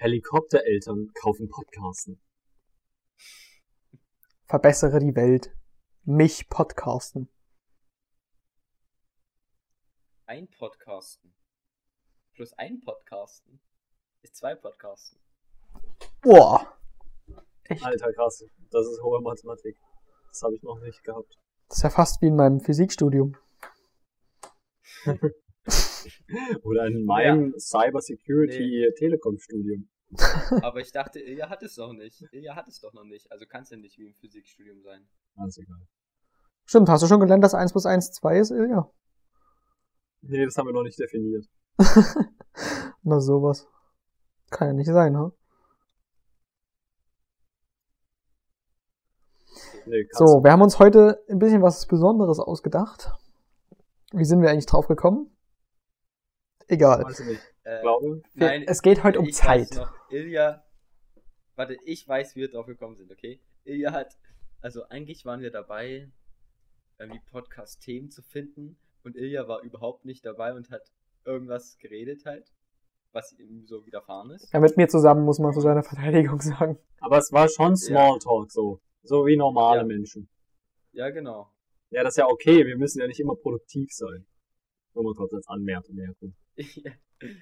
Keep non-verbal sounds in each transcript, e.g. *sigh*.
Helikoptereltern kaufen Podcasten. Verbessere die Welt. Mich podcasten. Ein Podcasten. Plus ein Podcasten. Ist zwei Podcasten. Boah. Echt? Alter, krass. Das ist hohe Mathematik. Das habe ich noch nicht gehabt. Das ist ja fast wie in meinem Physikstudium. *laughs* *laughs* Oder in meinem Cyber Security Telekom Studium. *laughs* Aber ich dachte, Ilja hat es doch nicht. Ilja hat es doch noch nicht. Also kann es ja nicht wie im Physikstudium sein. Alles egal. Stimmt, hast du schon gelernt, dass 1 plus 1 2 ist, Ilja? Nee, das haben wir noch nicht definiert. *laughs* Na sowas. Kann ja nicht sein, ha? Nee, kannst So, wir haben uns heute ein bisschen was Besonderes ausgedacht. Wie sind wir eigentlich drauf gekommen? Egal. Äh, Ich glaube, nein, es geht heute um ich Zeit. Weiß noch, Ilja, warte, ich weiß, wie wir drauf gekommen sind, okay? Ilja hat, also eigentlich waren wir dabei, irgendwie Podcast-Themen zu finden und Ilja war überhaupt nicht dabei und hat irgendwas geredet halt, was ihm so widerfahren ist. Ja, mit mir zusammen muss man zu seiner Verteidigung sagen. aber es war schon Smalltalk so. So wie normale Ja. Menschen. Ja, genau. Ja, das ist ja okay. Wir müssen ja nicht immer produktiv sein. Nur mal kurz als Anmerkung. *laughs*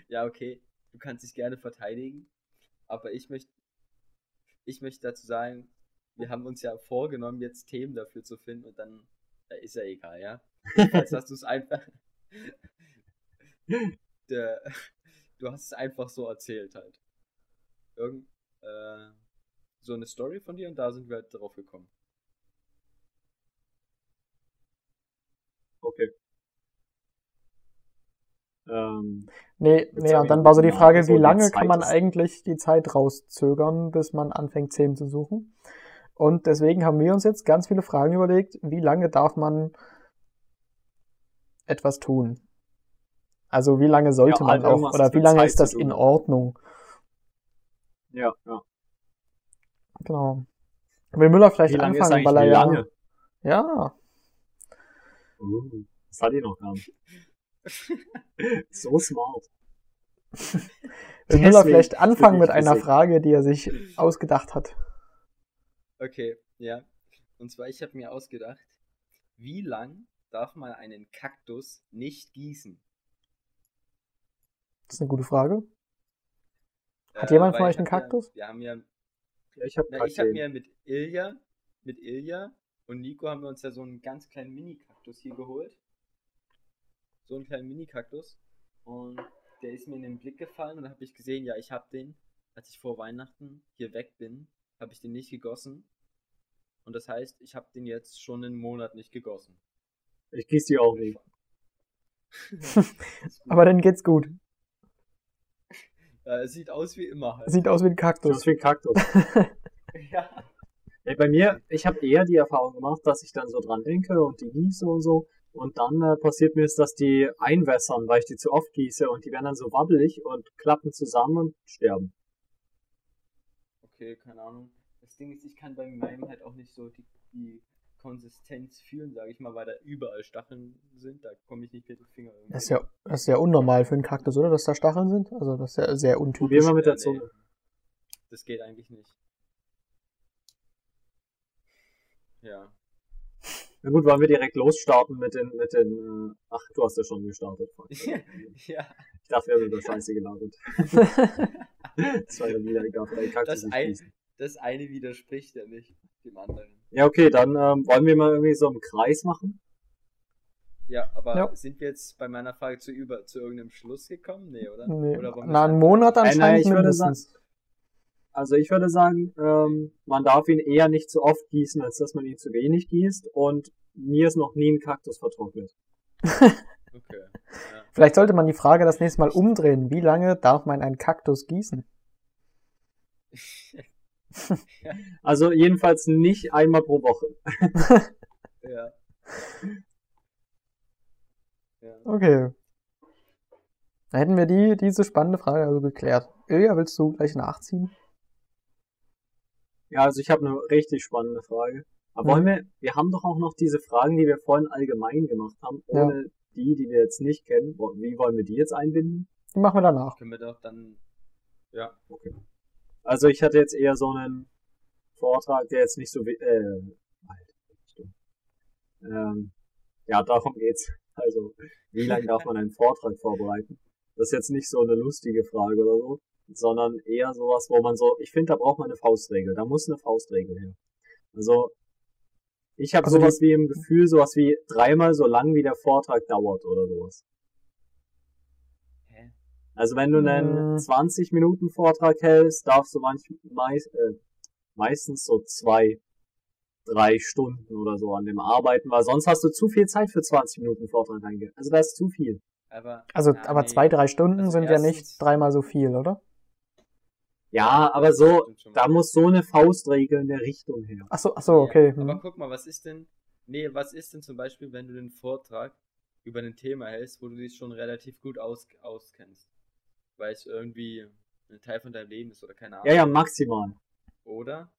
ja, okay, du kannst dich gerne verteidigen, aber ich möchte, ich möchte dazu sagen, wir haben uns ja vorgenommen, jetzt Themen dafür zu finden und dann äh, ist ja egal, ja. Jetzt hast du es einfach. *laughs* Der, du hast es einfach so erzählt halt. Irgend, äh, so eine Story von dir und da sind wir halt drauf gekommen. Okay. Ähm, Nee, nee, ich dann war so die Frage, wie lange kann man eigentlich die Zeit rauszögern, bis man anfängt, Themen zu suchen? Und deswegen haben wir uns jetzt ganz viele Fragen überlegt, wie lange darf man etwas tun? Also wie lange sollte Ja, man halt auch, oder wie lange Zeit ist das in. Ordnung? ja, ja. Genau. Will Müller vielleicht Wie lange anfangen, weil er ja, ja, Uh, das hat ich noch gar nicht. *laughs* *laughs* so smart. *laughs* will Müller Deswegen vielleicht anfangen mit einer. Frage, die er sich ausgedacht hat. Okay, ja. Und zwar, ich habe mir ausgedacht, wie lang darf man einen Kaktus nicht gießen? Das ist eine gute Frage. Hat Äh, jemand von euch einen hab ja- Kaktus? Wir haben ja, Ja, ich habe habe mir mit Ilja, mit Ilja und Nico haben wir uns ja so einen ganz kleinen Mini-Kaktus hier geholt. So einen kleinen Mini-Kaktus. Und der ist mir in den Blick gefallen und dann habe ich gesehen, ja, ich habe den, als ich vor Weihnachten hier weg bin, habe ich den nicht gegossen. Und das heißt, ich habe den jetzt schon einen Monat nicht gegossen. Ich gieße die auch *laughs* nicht. Aber dann geht's gut. Ja, es sieht aus wie immer halt. Sieht aus wie ein Kaktus. ist wie ein Kaktus. *laughs* Ja. Ja, bei mir, ich habe eher die Erfahrung gemacht, dass ich dann so dran denke und die gieße und so. Und dann äh, passiert mir es, dass die einwässern, weil ich die zu oft gieße und die werden dann so wabbelig und klappen zusammen und sterben. Okay, keine Ahnung. Das Ding ist, ich kann bei meinem halt auch nicht so die, die Konsistenz fühlen, sage ich mal, weil da überall Stacheln sind. Da komme ich nicht mit dem Finger irgendwie. Das ist ja, das ist ja unnormal für einen Kaktus, oder? Dass da Stacheln sind? Also das ist ja sehr Probier untypisch. mal mit der Zunge. Das geht eigentlich nicht. Ja. Na gut, wollen wir direkt losstarten mit den, mit den, äh, ach, du hast ja schon gestartet. *laughs* Ja. Ich dachte, wir haben über Scheiße gelabert. *laughs* Das war ja wieder egal, weil Kaktus Das ein-. Das eine widerspricht ja nicht dem anderen. Ja, okay, dann ähm, wollen wir mal irgendwie so einen Kreis machen. Ja, aber Ja. sind wir jetzt bei meiner Frage zu über zu irgendeinem Schluss gekommen? Nee, oder? Nee. oder Na, einen Monat Nein, nein, anscheinend ich würde sagen- mindestens. Also ich würde sagen, ähm, man darf ihn eher nicht zu oft gießen, als dass man ihn zu wenig gießt. Und mir ist noch nie ein Kaktus vertrocknet. *laughs* Okay. Ja. Vielleicht sollte man die Frage das nächste Mal umdrehen. Wie lange darf man einen Kaktus gießen? *laughs* Also jedenfalls nicht einmal pro Woche. *laughs* ja. ja. Okay. Dann hätten wir die, diese spannende Frage also geklärt. Ilja, willst du gleich nachziehen? Ja, also ich habe eine richtig spannende Frage. Aber wollen wir, wir haben doch auch noch diese Fragen, die wir vorhin allgemein gemacht haben, Ja. ohne die, die wir jetzt nicht kennen. Wie wollen wir die jetzt einbinden? Die machen wir danach. Können wir doch dann. Ja. Okay. Also ich hatte jetzt eher so einen Vortrag, der jetzt nicht so, äh, halt. Ähm, ja, darum geht's. Also, wie lange darf man einen Vortrag vorbereiten? Das ist jetzt nicht so eine lustige Frage oder so, sondern eher sowas, wo man so, ich finde, da braucht man eine Faustregel. Da muss eine Faustregel her. Also, ich habe Also die- sowas wie im Gefühl, sowas wie dreimal so lang, wie der Vortrag dauert oder sowas. Hä? Also wenn du einen Mm. 20 Minuten Vortrag hältst, darfst du manch, meist, äh, meistens so zwei, drei Stunden oder so an dem arbeiten, weil sonst hast du zu viel Zeit für 20 Minuten Vortrag. Also das ist zu viel. Aber, Also, ja, aber nee. zwei, drei Stunden Also sind ja nicht dreimal so viel, oder? Ja, aber so, da muss so eine Faustregel in der Richtung her. Ach so, ach so, okay. Ja, aber hm. guck mal, was ist denn, nee, was ist denn zum Beispiel, wenn du den Vortrag über ein Thema hältst, wo du dich schon relativ gut aus, auskennst? Weil es irgendwie ein Teil von deinem Leben ist oder keine Ahnung. Ja, ja, maximal. Oder?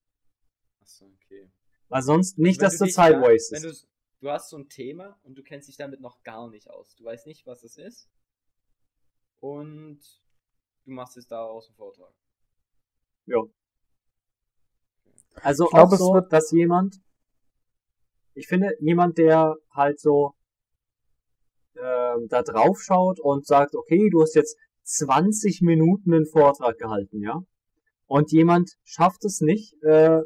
Achso, okay. Weil sonst nicht, dass du Zeit da- Wenn wastest. du, du hast so ein Thema und du kennst dich damit noch gar nicht aus. Du weißt nicht, was es ist. Und du machst jetzt daraus einen Vortrag. Ja. Also Ich glaub, auch es so, wird- dass jemand, ich finde, jemand, der halt so ähm, da drauf schaut und sagt, okay, du hast jetzt 20 Minuten einen Vortrag gehalten, ja? Und jemand schafft es nicht, äh,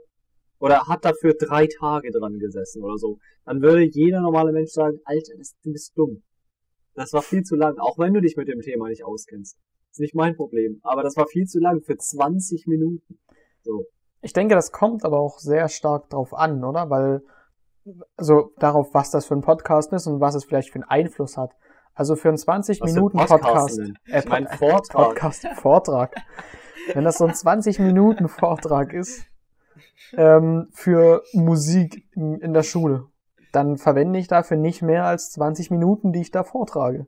oder hat dafür drei Tage dran gesessen oder so, dann würde jeder normale Mensch sagen, Alter, das, du bist dumm. Das war viel zu lang, auch wenn du dich mit dem Thema nicht auskennst. Ist nicht mein Problem, aber das war viel zu lang für 20 Minuten. So. Ich denke, das kommt aber auch sehr stark drauf an, oder? Weil, also darauf, was das für ein Podcast ist und was es vielleicht für einen Einfluss hat. Also für einen 20 Was für Minuten Podcasten Podcast, denn? äh, Ich mein *laughs* Vortrag. Podcast, Vortrag. Wenn das so ein 20 Minuten Vortrag ist ähm, für Musik in, in der Schule, dann verwende ich dafür nicht mehr als 20 Minuten, die ich da vortrage.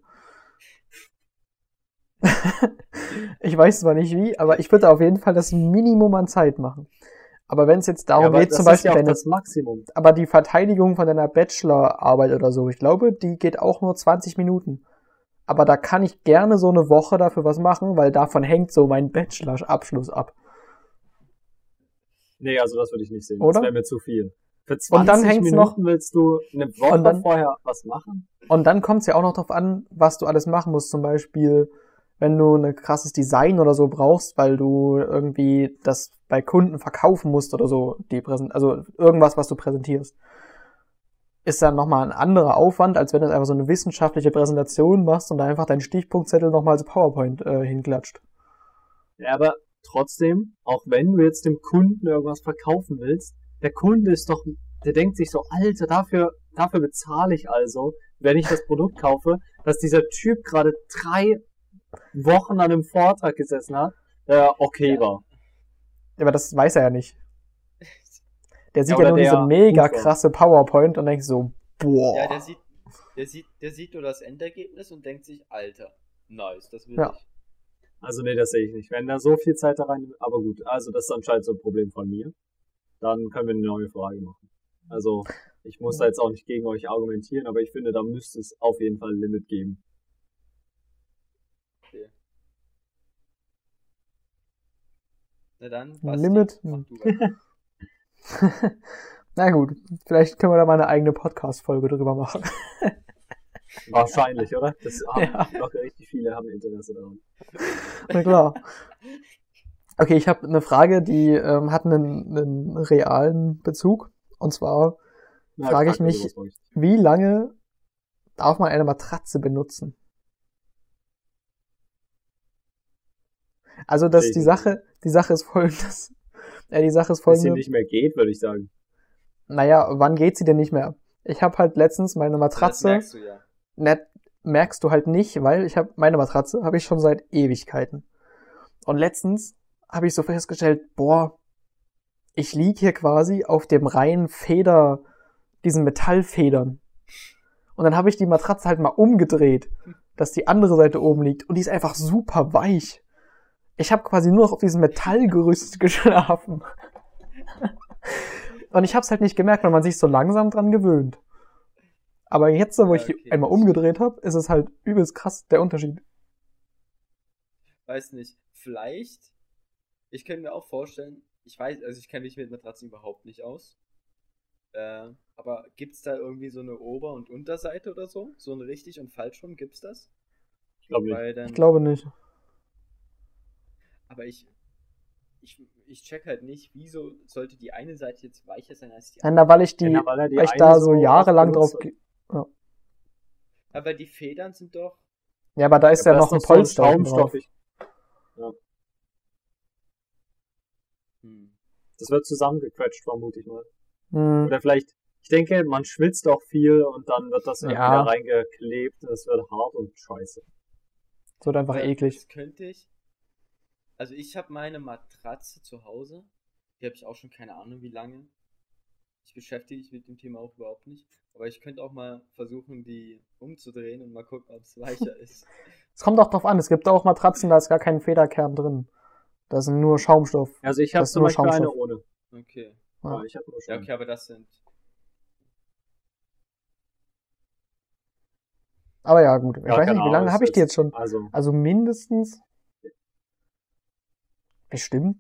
*laughs* ich weiß zwar nicht wie, aber ich würde auf jeden Fall das Minimum an Zeit machen. Aber wenn es jetzt darum Ja, geht, zum Beispiel, ja das Maximum. aber die Verteidigung von deiner Bachelorarbeit oder so, ich glaube, die geht auch nur 20 Minuten. Aber da kann ich gerne so eine Woche dafür was machen, weil davon hängt so mein Bachelor-Abschluss ab. Nee, also das würde ich nicht sehen. Oder? Das wäre mir zu viel. Für Und 20 dann hängt's Minuten noch- willst du eine Woche Und dann- vorher was machen? Und dann kommt es ja auch noch drauf an, was du alles machen musst. Zum Beispiel, wenn du ein krasses Design oder so brauchst, weil du irgendwie das bei Kunden verkaufen musst oder so, die Präsent also irgendwas, was du präsentierst. Ist dann nochmal ein anderer Aufwand, als wenn du einfach so eine wissenschaftliche Präsentation machst und da einfach deinen Stichpunktzettel nochmal als PowerPoint äh, hinklatscht. Ja, aber trotzdem, auch wenn du jetzt dem Kunden irgendwas verkaufen willst, der Kunde ist doch, der denkt sich so, Alter, dafür, dafür bezahle ich also, wenn ich das Produkt kaufe, dass dieser Typ gerade drei Wochen an einem Vortrag gesessen hat, der okay Ja. war. Aber das weiß er ja nicht. Der sieht Ja, ja, nur diese mega krasse PowerPoint und denkt so, boah. Ja, der sieht, der sieht, der sieht nur das Endergebnis und denkt sich, Alter, nice, das will Ja. ich. Also nee, das sehe ich nicht. Wenn da so viel Zeit da rein, aber gut, also das ist anscheinend so ein Problem von mir. Dann können wir eine neue Frage machen. Also ich muss da jetzt auch nicht gegen euch argumentieren, aber ich finde, da müsste es auf jeden Fall ein Limit geben. Na dann, Ein Basti, Limit? mach du *laughs* weiter. Na gut, vielleicht können wir da mal eine eigene Podcast-Folge drüber machen. *laughs* Wahrscheinlich, oder? Das haben Ja. noch richtig viele haben Interesse daran. Na klar. Okay, ich habe eine Frage, die ähm, hat einen, einen realen Bezug. Und zwar, Frage ich mich- wie lange darf man eine Matratze benutzen? Also, dass die. Sache, die Sache ist folgendes. *laughs* Ja, die Sache ist Wenn es hier folgende. nicht mehr geht, würde ich sagen. Naja, wann geht sie denn nicht mehr? Ich habe halt letztens meine Das Matratze. merkst du ja. net, merkst du halt nicht, weil ich habe meine Matratze habe ich schon seit Ewigkeiten. Und letztens habe ich so festgestellt, boah, ich lieg hier quasi auf dem reinen Feder, diesen Metallfedern. Und dann habe ich die Matratze halt mal umgedreht, dass die andere Seite oben liegt und die ist einfach super weich. Ich habe quasi nur noch auf diesem Metallgerüst *laughs* geschlafen. Und ich habe es halt nicht gemerkt, weil man sich so langsam dran gewöhnt. Aber jetzt, wo Ja, ich die okay. einmal umgedreht habe, ist es halt übelst krass der Unterschied. Weiß nicht, vielleicht ich könnte mir auch vorstellen, ich weiß, also ich kenne mich mit Matratzen überhaupt nicht aus. Äh, aber gibt's da irgendwie so eine Ober- und Unterseite oder so? So ein richtig und falsch rum, gibt's das? Ich glaube nicht. Ich glaube nicht. Aber ich, ich, ich check halt nicht, wieso sollte die eine Seite jetzt weicher sein als die Ja, andere. na, weil ich die, Ja, weil er die weil ich da so so jahrelang drauf. ge- Aber die Federn sind doch. Ja, aber da ist ja, aber noch ein so Polster drauf. schaumstoffig. Hm. Das wird zusammengequetscht, vermute ich mal. Hm. Oder vielleicht, ich denke, man schwitzt auch viel und dann wird das irgendwie Ja. da reingeklebt und es wird hart und scheiße. Es wird einfach eklig. Das könnte ich. Also ich habe meine Matratze zu Hause. Die habe ich auch schon keine Ahnung wie lange. Ich beschäftige mich mit dem Thema auch überhaupt nicht. Aber ich könnte auch mal versuchen, die umzudrehen und mal gucken, ob es weicher *laughs* ist. Es kommt auch drauf an, es gibt auch Matratzen, da ist gar kein Federkern drin. Da sind nur Schaumstoff. Also ich habe zum nur Beispiel eine Schaumstoff. ohne. Okay. Ja. Ja, ich habe nur Ja, Schaum. okay, aber das sind. Aber ja, gut. Ich Ja, weiß nicht, wie Ahnung, lange habe ich die jetzt schon? Also, Also mindestens. Bestimmt.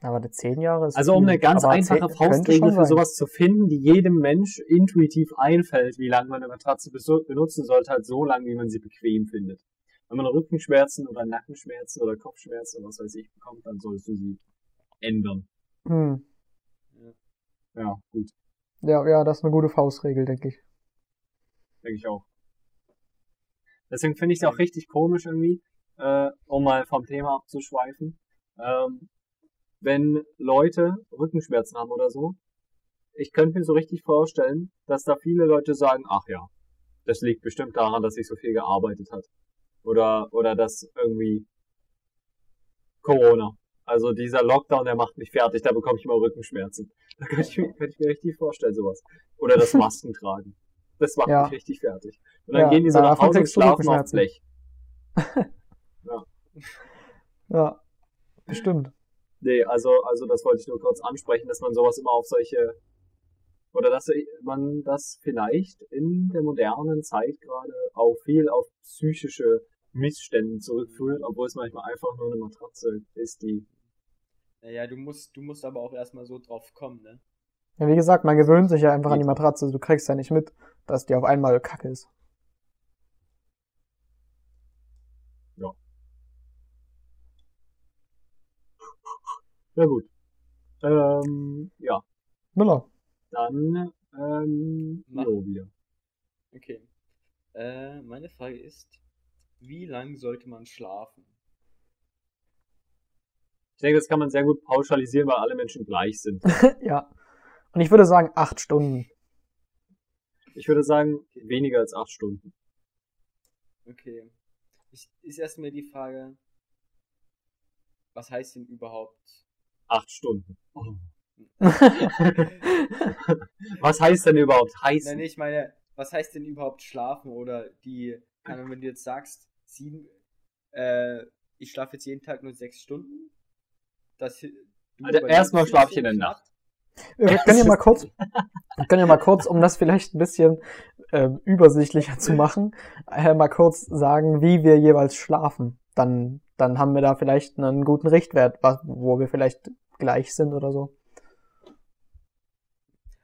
Aber die zehn Jahre ist. also um eine ganz einfache Faustregel für sowas zu finden, die jedem Mensch intuitiv einfällt, wie lange man eine Matratze benutzen sollte, halt so lange, wie man sie bequem findet. Wenn man Rückenschmerzen oder Nackenschmerzen oder Kopfschmerzen oder was weiß ich bekommt, dann solltest du sie ändern. Hm. Ja, gut, Ja, ja, das ist eine gute Faustregel, denke ich. denke ich auch. Deswegen finde ich es auch richtig komisch irgendwie, äh, um mal vom Thema abzuschweifen, ähm, wenn Leute Rückenschmerzen haben oder so. Ich könnte mir so richtig vorstellen, dass da viele Leute sagen, ach ja, das liegt bestimmt daran, dass ich so viel gearbeitet hat. Oder, oder dass irgendwie Corona. Also dieser Lockdown, der macht mich fertig, da bekomme ich immer Rückenschmerzen. *laughs* Da könnte ich, mir- könnte ich mir richtig vorstellen, sowas. Oder das *laughs* Masken tragen. Das macht Ja. mich richtig fertig. Und dann Ja, gehen die so nach Hause und schlafen auf. Blech. *laughs* Ja, bestimmt. Nee, also, also das wollte ich nur kurz ansprechen, dass man sowas immer auf solche, oder dass man das vielleicht in der modernen Zeit gerade auch viel auf psychische Missstände zurückführt, obwohl es manchmal einfach nur eine Matratze ist, die, Naja, du musst, du musst aber auch erstmal so drauf kommen, ne? Ja, wie gesagt, man gewöhnt sich ja einfach an die Matratze. Du kriegst ja nicht mit, dass die auf einmal kacke ist. Na gut. Ähm, ja, Müller. dann, ähm, Mach. jo, wieder. Okay. Äh, meine Frage ist, wie lang sollte man schlafen? Ich denke, das kann man sehr gut pauschalisieren, weil alle Menschen gleich sind. *laughs* ja. Und ich würde sagen, acht Stunden. Ich würde sagen, weniger als acht Stunden. Okay. Ich, ist erstmal die Frage, was heißt denn überhaupt? Acht Stunden. *laughs* Was heißt denn überhaupt heißen? Nein, ich meine, was heißt denn überhaupt schlafen oder die, wenn du jetzt sagst, sieben, äh, ich schlafe jetzt jeden Tag nur sechs Stunden, das, du Also erstmal jetzt schlaf ich in der Nacht. Wir können ja mal kurz, wir können ja mal kurz, um das vielleicht ein bisschen ähm, übersichtlicher zu machen, äh, mal kurz sagen, wie wir jeweils schlafen. Dann, dann haben wir da vielleicht einen guten Richtwert, was, wo wir vielleicht gleich sind oder so.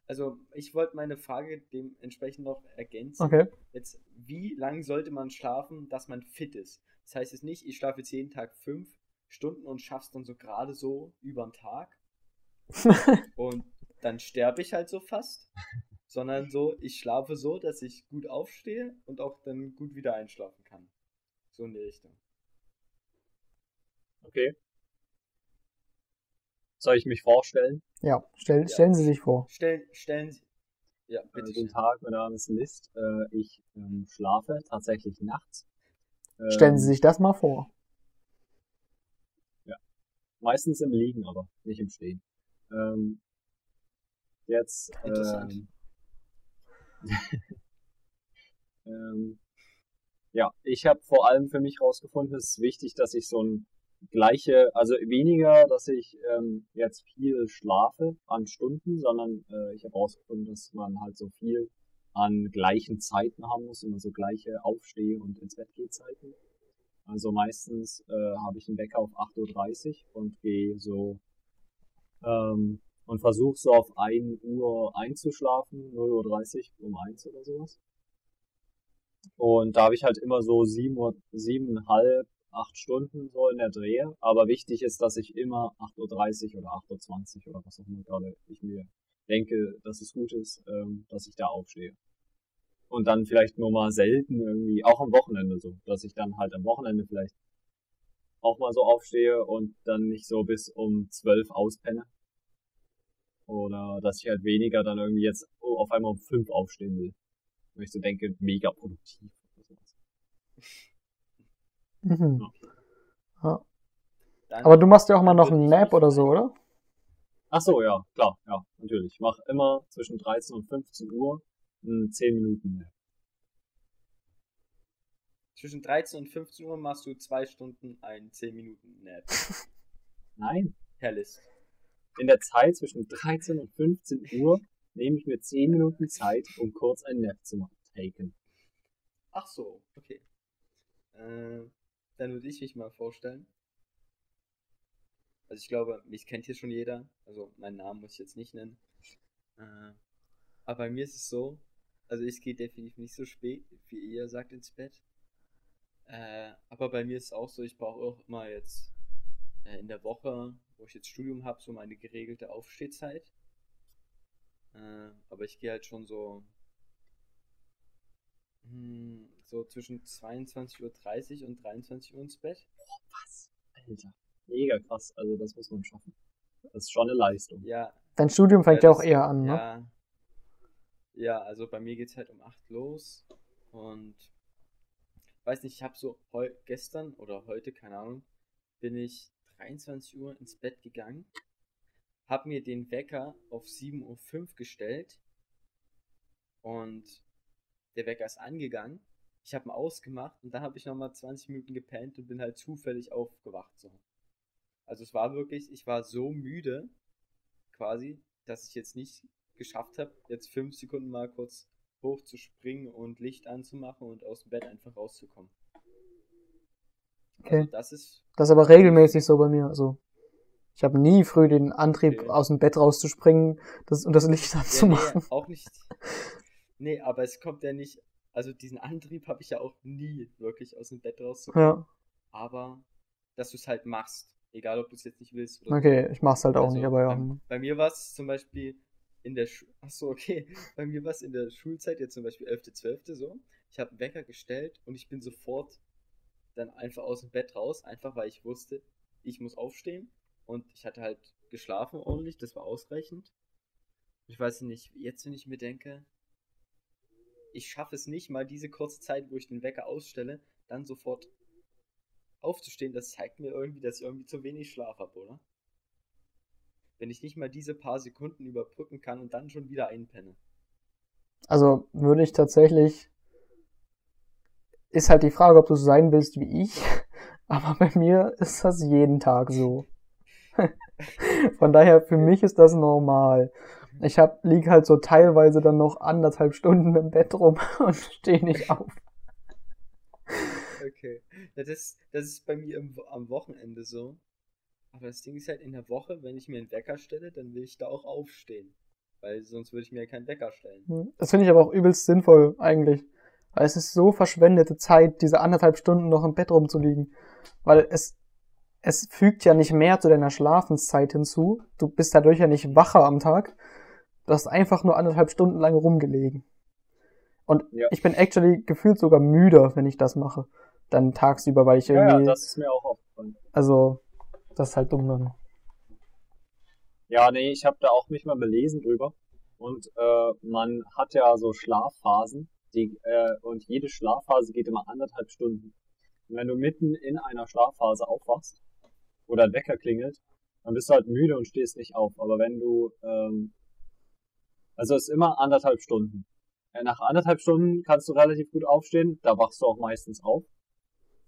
Also, ich wollte meine Frage dementsprechend noch ergänzen. Okay. Jetzt, wie lang sollte man schlafen, dass man fit ist? Das heißt jetzt nicht, ich schlafe jetzt jeden Tag fünf Stunden und schaff's dann so gerade so über den Tag *laughs* und dann sterbe ich halt so fast, sondern so, ich schlafe so, dass ich gut aufstehe und auch dann gut wieder einschlafen kann. So in die Richtung. Okay. Soll ich mich vorstellen? Ja, stell, Ja. stellen Sie sich vor. Stellen, stellen Sie. Ja, Äh, bitte. guten Tag, mein Name ist List. Äh, ich ähm, schlafe tatsächlich nachts. Ähm, Stellen Sie sich das mal vor. Meistens im Liegen, aber nicht im Stehen. Ähm, jetzt. Interessant. Ähm, *laughs* ähm, ja, ich habe vor allem für mich rausgefunden, es ist wichtig, dass ich so ein gleiche, also weniger, dass ich ähm, jetzt viel schlafe an Stunden, sondern äh, ich habe rausgefunden, dass man halt so viel an gleichen Zeiten haben muss, immer so gleiche Aufsteh- und ins Bett Zeiten. Also meistens äh, habe ich einen Wecker auf 8.30 Uhr und gehe so ähm, und versuche so auf 1 Uhr einzuschlafen, 0.30 Uhr um 1 oder sowas. Und da habe ich halt immer so 7 Uhr, 7,5, 8 Stunden so in der Drehe. Aber wichtig ist, dass ich immer 8.30 Uhr oder 8.20 Uhr oder was auch immer gerade ich mir denke, dass es gut ist, ähm, dass ich da aufstehe. Und dann vielleicht nur mal selten irgendwie, auch am Wochenende so, dass ich dann halt am Wochenende vielleicht auch mal so aufstehe und dann nicht so bis um 12 auspenne. Oder dass ich halt weniger dann irgendwie jetzt auf einmal um 5 aufstehen will. Weil ich so denke, mega produktiv. Mhm. Ja. Aber du machst ja auch mal noch einen Nap oder so, oder? Ach so, ja, klar, ja, natürlich. Ich mache immer zwischen 13 und 15 Uhr einen 10 Minuten Nap. Zwischen 13 und 15 Uhr machst du zwei Stunden einen 10 Minuten Nap. *laughs* Nein. Herr List. In der Zeit zwischen 13 und 15 Uhr nehme ich mir 10 Minuten Zeit, um kurz einen Nap zu taken. Ach so, okay. Äh, dann würde ich mich mal vorstellen. Also ich glaube, mich kennt hier schon jeder. Also meinen Namen muss ich jetzt nicht nennen. Äh, aber bei mir ist es so, also ich gehe definitiv nicht so spät, wie ihr sagt, ins Bett. Äh, aber bei mir ist es auch so, ich brauche auch immer jetzt äh, in der Woche, wo ich jetzt Studium habe, so meine geregelte Aufstehzeit. Aber ich gehe halt schon so so zwischen 22.30 Uhr und 23 Uhr ins Bett. Boah, was? Alter mega krass. Also das muss man schaffen. Das ist schon eine Leistung. Ja. Dein Studium fängt ja, ja auch eher an, ne? Ja. Ja, also bei mir geht's halt um 8 los und weiß nicht, ich habe so heu gestern oder heute, keine Ahnung, bin ich 23 Uhr ins Bett gegangen, habe mir den Wecker auf 7.05 Uhr gestellt und der Wecker ist angegangen. Ich habe ihn ausgemacht und dann habe ich nochmal 20 Minuten gepennt und bin halt zufällig aufgewacht. So. Also es war wirklich, ich war so müde, quasi, dass ich jetzt nicht geschafft habe, jetzt fünf Sekunden mal kurz hochzuspringen und Licht anzumachen und aus dem Bett einfach rauszukommen. Okay. Also das ist. Das ist aber regelmäßig so bei mir. Also ich habe nie früh den Antrieb, okay. aus dem Bett rauszuspringen das, und das Licht anzumachen. Ja, nee, auch nicht. *laughs* Nee, aber es kommt ja nicht. Also diesen Antrieb habe ich ja auch nie wirklich aus dem Bett rauszukommen. Ja. Aber dass du es halt machst. Egal, ob du es jetzt nicht willst oder Okay, so. ich mach's halt auch also, nicht, aber ja. Bei, bei mir war es zum Beispiel in der Schule, achso, okay, *laughs* bei mir war es in der Schulzeit, jetzt zum Beispiel 11.12. so, ich habe einen Wecker gestellt und ich bin sofort dann einfach aus dem Bett raus, einfach weil ich wusste, ich muss aufstehen und ich hatte halt geschlafen ordentlich, das war ausreichend. Ich weiß nicht, jetzt wenn ich mir denke, ich schaffe es nicht mal diese kurze Zeit, wo ich den Wecker ausstelle, dann sofort aufzustehen, das zeigt mir irgendwie, dass ich irgendwie zu wenig Schlaf habe, oder? Wenn ich nicht mal diese paar Sekunden überbrücken kann und dann schon wieder einpenne. Also würde ich tatsächlich. Ist halt die Frage, ob du so sein willst wie ich. *laughs* Aber bei mir ist das jeden Tag so. *laughs* Von daher, für mich ist das normal. Ich hab, lieg halt so teilweise dann noch anderthalb Stunden im Bett rum *laughs* und stehe nicht auf. Okay. Das, das ist bei mir im, am Wochenende so. Aber das Ding ist halt in der Woche, wenn ich mir einen Wecker stelle, dann will ich da auch aufstehen. Weil sonst würde ich mir ja keinen Wecker stellen. Hm, das finde ich aber auch übelst sinnvoll, eigentlich. Weil es ist so verschwendete Zeit, diese anderthalb Stunden noch im Bett rumzuliegen. Weil es, es fügt ja nicht mehr zu deiner Schlafenszeit hinzu. Du bist dadurch ja nicht wacher am Tag. Du hast einfach nur anderthalb Stunden lang rumgelegen. Und ja. ich bin actually gefühlt sogar müder, wenn ich das mache dann tagsüber, weil ich irgendwie. Ja, das ist mir auch aufgefallen. Also, das ist halt dumm dann. Ja, nee, ich habe da auch mich mal belesen drüber. Und äh, man hat ja so Schlafphasen, die, äh, und jede Schlafphase geht immer anderthalb Stunden. Und wenn du mitten in einer Schlafphase aufwachst oder ein Wecker klingelt, dann bist du halt müde und stehst nicht auf. Aber wenn du, ähm, also es ist immer anderthalb Stunden. Nach anderthalb Stunden kannst du relativ gut aufstehen, da wachst du auch meistens auf.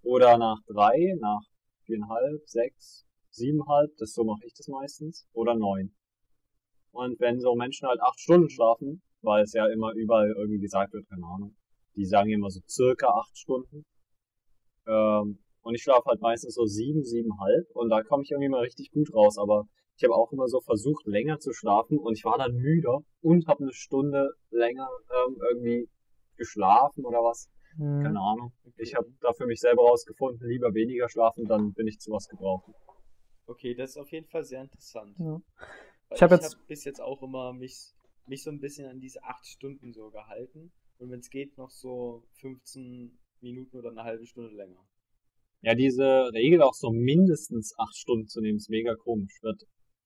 Oder nach drei, nach viereinhalb, sechs, siebenhalb, das so mache ich das meistens. Oder neun. Und wenn so Menschen halt acht Stunden schlafen, weil es ja immer überall irgendwie gesagt wird, keine Ahnung, die sagen immer so circa acht Stunden, ähm, Und ich schlafe halt meistens so sieben, siebenhalb und da komme ich irgendwie mal richtig gut raus. Aber ich habe auch immer so versucht, länger zu schlafen und ich war dann müder und habe eine Stunde länger ähm, irgendwie geschlafen oder was. Hm. Keine Ahnung. Ich habe da für mich selber rausgefunden, lieber weniger schlafen, dann bin ich zu was gebraucht. Okay, das ist auf jeden Fall sehr interessant. Ja. Ich hab jetzt- hab bis jetzt auch immer mich, mich so ein bisschen an diese acht Stunden so gehalten. Und wenn es geht, noch so 15 Minuten oder eine halbe Stunde länger. Ja, diese Regel auch so mindestens acht Stunden zu nehmen, ist mega komisch. Wird,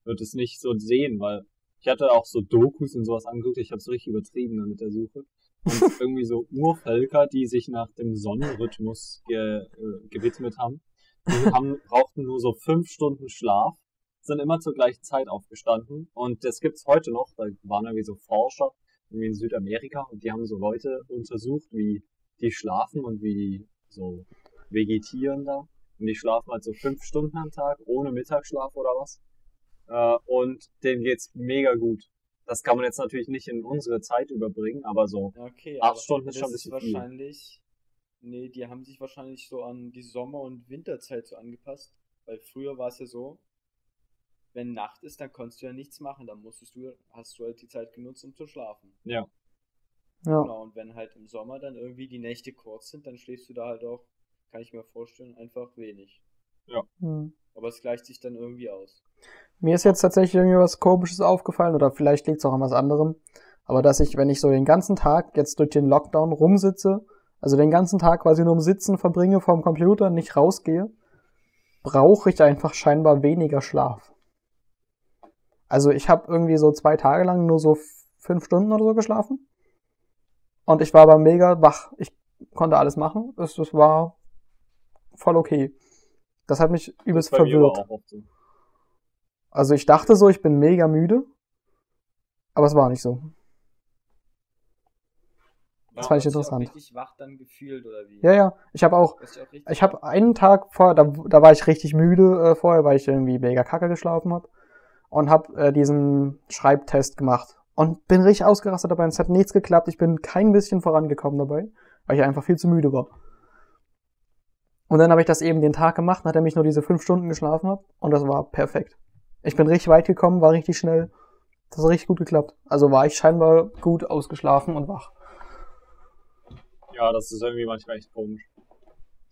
wird es nicht so sehen, weil ich hatte auch so Dokus und sowas angeguckt, ich habe so richtig übertrieben mit der Suche. Und *laughs* irgendwie so Urvölker, die sich nach dem Sonnenrhythmus ge, äh, gewidmet haben, die haben, *laughs* brauchten nur so fünf Stunden Schlaf, sind immer zur gleichen Zeit aufgestanden. Und das gibt's heute noch, da waren irgendwie so Forscher, irgendwie in Südamerika, und die haben so Leute untersucht, wie die schlafen und wie die so vegetieren da. Und die schlafen halt so fünf Stunden am Tag, ohne Mittagsschlaf oder was. Äh, und denen geht's mega gut. Das kann man jetzt natürlich nicht in unsere Zeit überbringen, aber so. Ja, Okay, Acht aber Stunden ist das schon ein ist bisschen viel. wahrscheinlich. Nee, die haben sich wahrscheinlich so an die Sommer- und Winterzeit so angepasst. Weil früher war es ja so, wenn Nacht ist, dann konntest du ja nichts machen. Dann musstest du, hast du halt die Zeit genutzt, um zu schlafen. Ja. Ja. Genau, und wenn halt im Sommer dann irgendwie die Nächte kurz sind, dann schläfst du da halt auch, kann ich mir vorstellen, einfach wenig. Hm. Aber es gleicht sich dann irgendwie aus. Mir ist jetzt tatsächlich irgendwie was Komisches aufgefallen oder vielleicht liegt es auch an was anderem. Aber dass ich, wenn ich so den ganzen Tag jetzt durch den Lockdown rumsitze, also den ganzen Tag quasi nur im Sitzen verbringe vorm Computer, nicht rausgehe, brauche ich einfach scheinbar weniger Schlaf. Also ich habe irgendwie so zwei Tage lang nur so fünf Stunden oder so geschlafen. Und ich war aber mega wach. Ich konnte alles machen. Es, das war voll okay. Das hat mich übelst verwirrt. Also ich dachte so, ich bin mega müde, aber es war nicht so. Das fand ich hast du interessant. Richtig wach dann gefühlt oder wie? Ja, ja, ich habe auch, auch ich habe einen Tag vor, da, da war ich richtig müde äh, vorher, weil ich irgendwie mega kacke geschlafen habe und habe äh, diesen Schreibtest gemacht und bin richtig ausgerastet dabei. und Es hat nichts geklappt, ich bin kein bisschen vorangekommen dabei, weil ich einfach viel zu müde war. Und dann habe ich das eben den Tag gemacht, nachdem ich nur diese fünf Stunden geschlafen habe und das war perfekt. Ich bin richtig weit gekommen, war richtig schnell. Das hat richtig gut geklappt. Also war ich scheinbar gut ausgeschlafen und wach. Ja, das ist irgendwie manchmal echt komisch.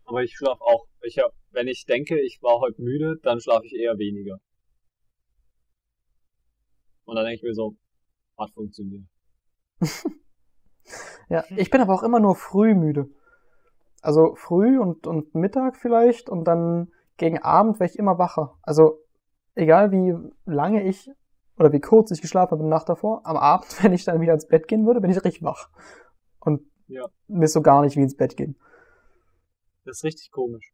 Aber ich schlafe auch. Ich hab, wenn ich denke, ich war heute müde, dann schlafe ich eher weniger. Und dann denke ich mir so, hat funktioniert. *laughs* Ja, ich bin aber auch immer nur früh müde. Also früh und, und Mittag vielleicht und dann gegen Abend wäre ich immer wacher. Also egal wie lange ich oder wie kurz ich geschlafen habe die Nacht davor, am Abend, *laughs* wenn ich dann wieder ins Bett gehen würde, bin ich richtig wach. Und Ja. mir so gar nicht wie ins Bett gehen. Das ist richtig komisch.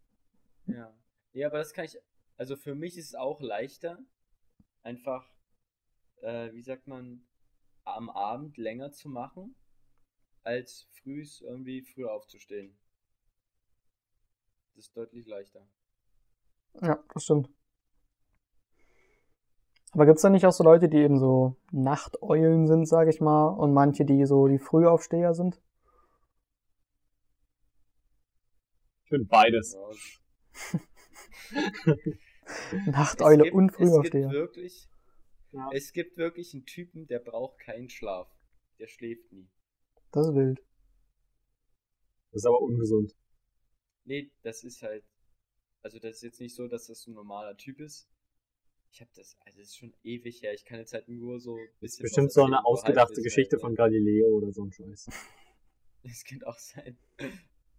Ja. Ja, aber das kann ich. Also für mich ist es auch leichter, einfach, äh, wie sagt man, am Abend länger zu machen, als früh irgendwie früher aufzustehen. Das ist deutlich leichter. Ja, das stimmt. Aber gibt's da nicht auch so Leute, die eben so Nachteulen sind, sage ich mal, und manche, die so die Frühaufsteher sind? Ich bin beides. Ja, *laughs* *laughs* Nachteule gibt, und es gibt Frühaufsteher. wirklich, Ja. es gibt wirklich einen Typen, der braucht keinen Schlaf. Der schläft nie. Das ist wild. Das ist aber ungesund. Nee, das ist halt. Also, das ist jetzt nicht so, dass das ein normaler Typ ist. Ich habe das, also, das ist schon ewig her. Ich kann jetzt halt nur so ein bisschen. Bestimmt so eine erzählen, ausgedachte Halbwissen Geschichte halt, von? Galileo oder so ein Scheiß. *laughs* Das könnte auch sein.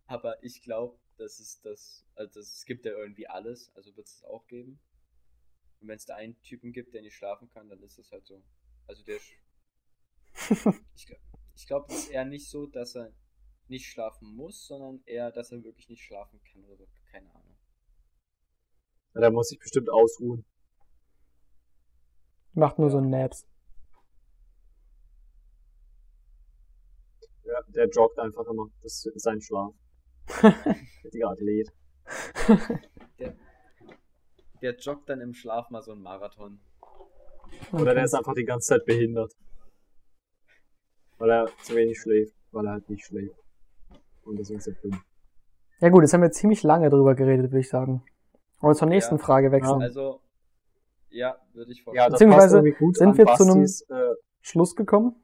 Aber ich glaube, das ist das. Also, das, es gibt ja irgendwie alles. Also, wird es auch geben. Und wenn es da einen Typen gibt, der nicht schlafen kann, dann ist das halt so. Also, der. *laughs* Ich, gl- ich glaube, es ist eher nicht so, dass er nicht schlafen muss, sondern eher, dass er wirklich nicht schlafen kann oder so. Keine Ahnung. Ja, der muss sich bestimmt ausruhen. Macht nur Ja. so Naps. Ja, der joggt einfach immer. Das ist sein Schlaf. *laughs* Richtiger Athlet. *laughs* Der joggt dann im Schlaf mal so einen Marathon. Oder der ist einfach die ganze Zeit behindert. Weil er zu wenig schläft. Weil er halt nicht schläft. Und deswegen ist er dumm. Ja gut, jetzt haben wir ziemlich lange drüber geredet, würde ich sagen. Wollen wir zur nächsten Ja. Frage wechseln. Also, ja, würde ich Ja, vorstellen. das Beziehungsweise sind wir zu einem- Bastis, äh, Schluss gekommen?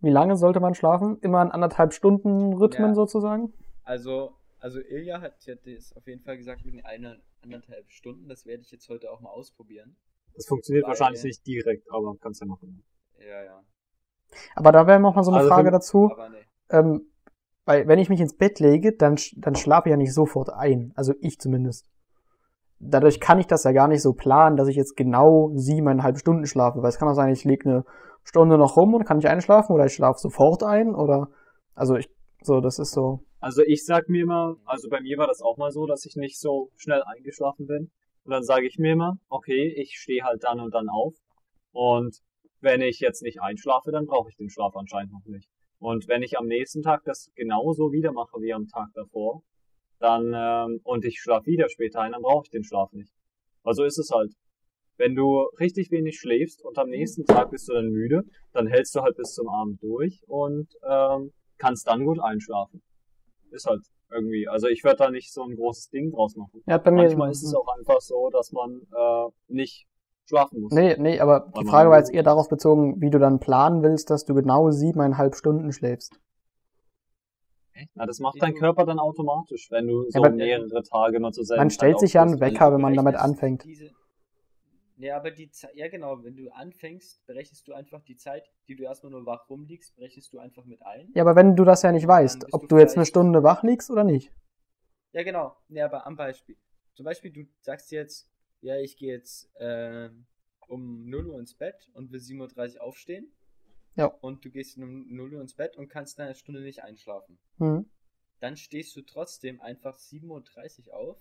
Wie lange sollte man schlafen? Immer in anderthalb Stunden Rhythmen Ja. sozusagen? Also, also Ilja hat ja das auf jeden Fall gesagt mit den einer, anderthalb Stunden. Das werde ich jetzt heute auch mal ausprobieren. das funktioniert Weil- wahrscheinlich nicht direkt, aber kannst ja machen. Ja, ja. Aber da wäre noch mal so eine Also Frage dazu. Aber nee. Ähm, weil wenn ich mich ins Bett lege, dann, dann schlafe ich ja nicht sofort ein. Also ich zumindest. Dadurch kann ich das ja gar nicht so planen, dass ich jetzt genau siebeneinhalb Stunden schlafe. Weil es kann auch sein, ich lege eine Stunde noch rum und kann nicht einschlafen oder ich schlafe sofort ein oder also ich so, das ist so. Also ich sag mir immer, also bei mir war das auch mal so, dass ich nicht so schnell eingeschlafen bin. Und dann sage ich mir immer, okay, ich stehe halt dann und dann auf. Und wenn ich jetzt nicht einschlafe, dann brauche ich den Schlaf anscheinend noch nicht. Und wenn ich am nächsten Tag das genauso wieder mache wie am Tag davor, dann ähm, und ich schlafe wieder später ein, dann brauche ich den Schlaf nicht. Also ist es halt. Wenn du richtig wenig schläfst und am nächsten Tag bist du dann müde, dann hältst du halt bis zum Abend durch und ähm, kannst dann gut einschlafen. Ist halt irgendwie. Also ich würde da nicht so ein großes Ding draus machen. Ja, bei mir. Manchmal ist es auch einfach so, dass man äh, nicht schlafen muss. Nee, nee, aber Weil die Frage war jetzt eher darauf bezogen, wie du dann planen willst, dass du genau siebeneinhalb Stunden schläfst. Na, das macht dein Körper dann automatisch, wenn du so aber- mehrere Tage mal zur selben Man Zeit stellt sich ja einen. Wecker, wenn man damit anfängt. Diese, ja, aber die Zeit, ja genau, wenn du anfängst, berechnest du einfach die Zeit, die du erstmal nur wach rumliegst, berechnest du einfach mit ein. Ja, aber wenn du das ja nicht weißt, ob du du jetzt eine Stunde wach liegst oder nicht. Ja, genau. Ja, aber am Beispiel. Zum Beispiel, du sagst jetzt, ja, ich gehe jetzt ähm, um 0 Uhr ins Bett und will 7.30 Uhr aufstehen. Ja. Und du gehst um 0 Uhr ins Bett und kannst dann eine Stunde nicht einschlafen. Hm. Dann stehst du trotzdem einfach 7.30 Uhr auf.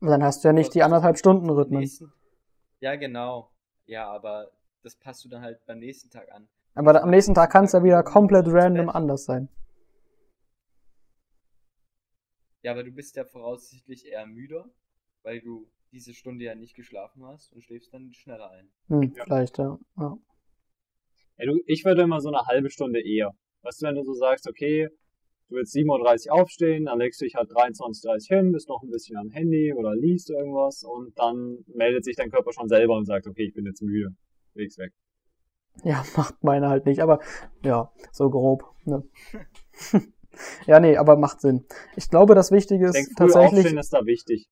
Und Dann hast du ja nicht die anderthalb Stunden Rhythmen. nächsten- Ja, genau. Ja, aber das passt du dann halt beim nächsten Tag an. Aber am nächsten Tag kann es ja wieder Tag komplett random anders sein. Ja, aber du bist ja voraussichtlich eher müder, weil du diese Stunde ja nicht geschlafen hast und schläfst dann schneller ein. Hm, Ja. vielleicht, ja. Ja. Ja, du, ich würde immer so eine halbe Stunde eher. Weißt du, wenn du so sagst, okay, du willst 7.30 Uhr aufstehen, dann legst du dich halt 23.30 Uhr hin, bist noch ein bisschen am Handy oder liest irgendwas und dann meldet sich dein Körper schon selber und sagt, okay, ich bin jetzt müde, leg's weg. Ja, *laughs* macht meine halt nicht, aber ja, so grob. Ne? *laughs* ja, nee, aber macht Sinn. Ich glaube, das Wichtige Ich ist früh tatsächlich, aufstehen ist da wichtig.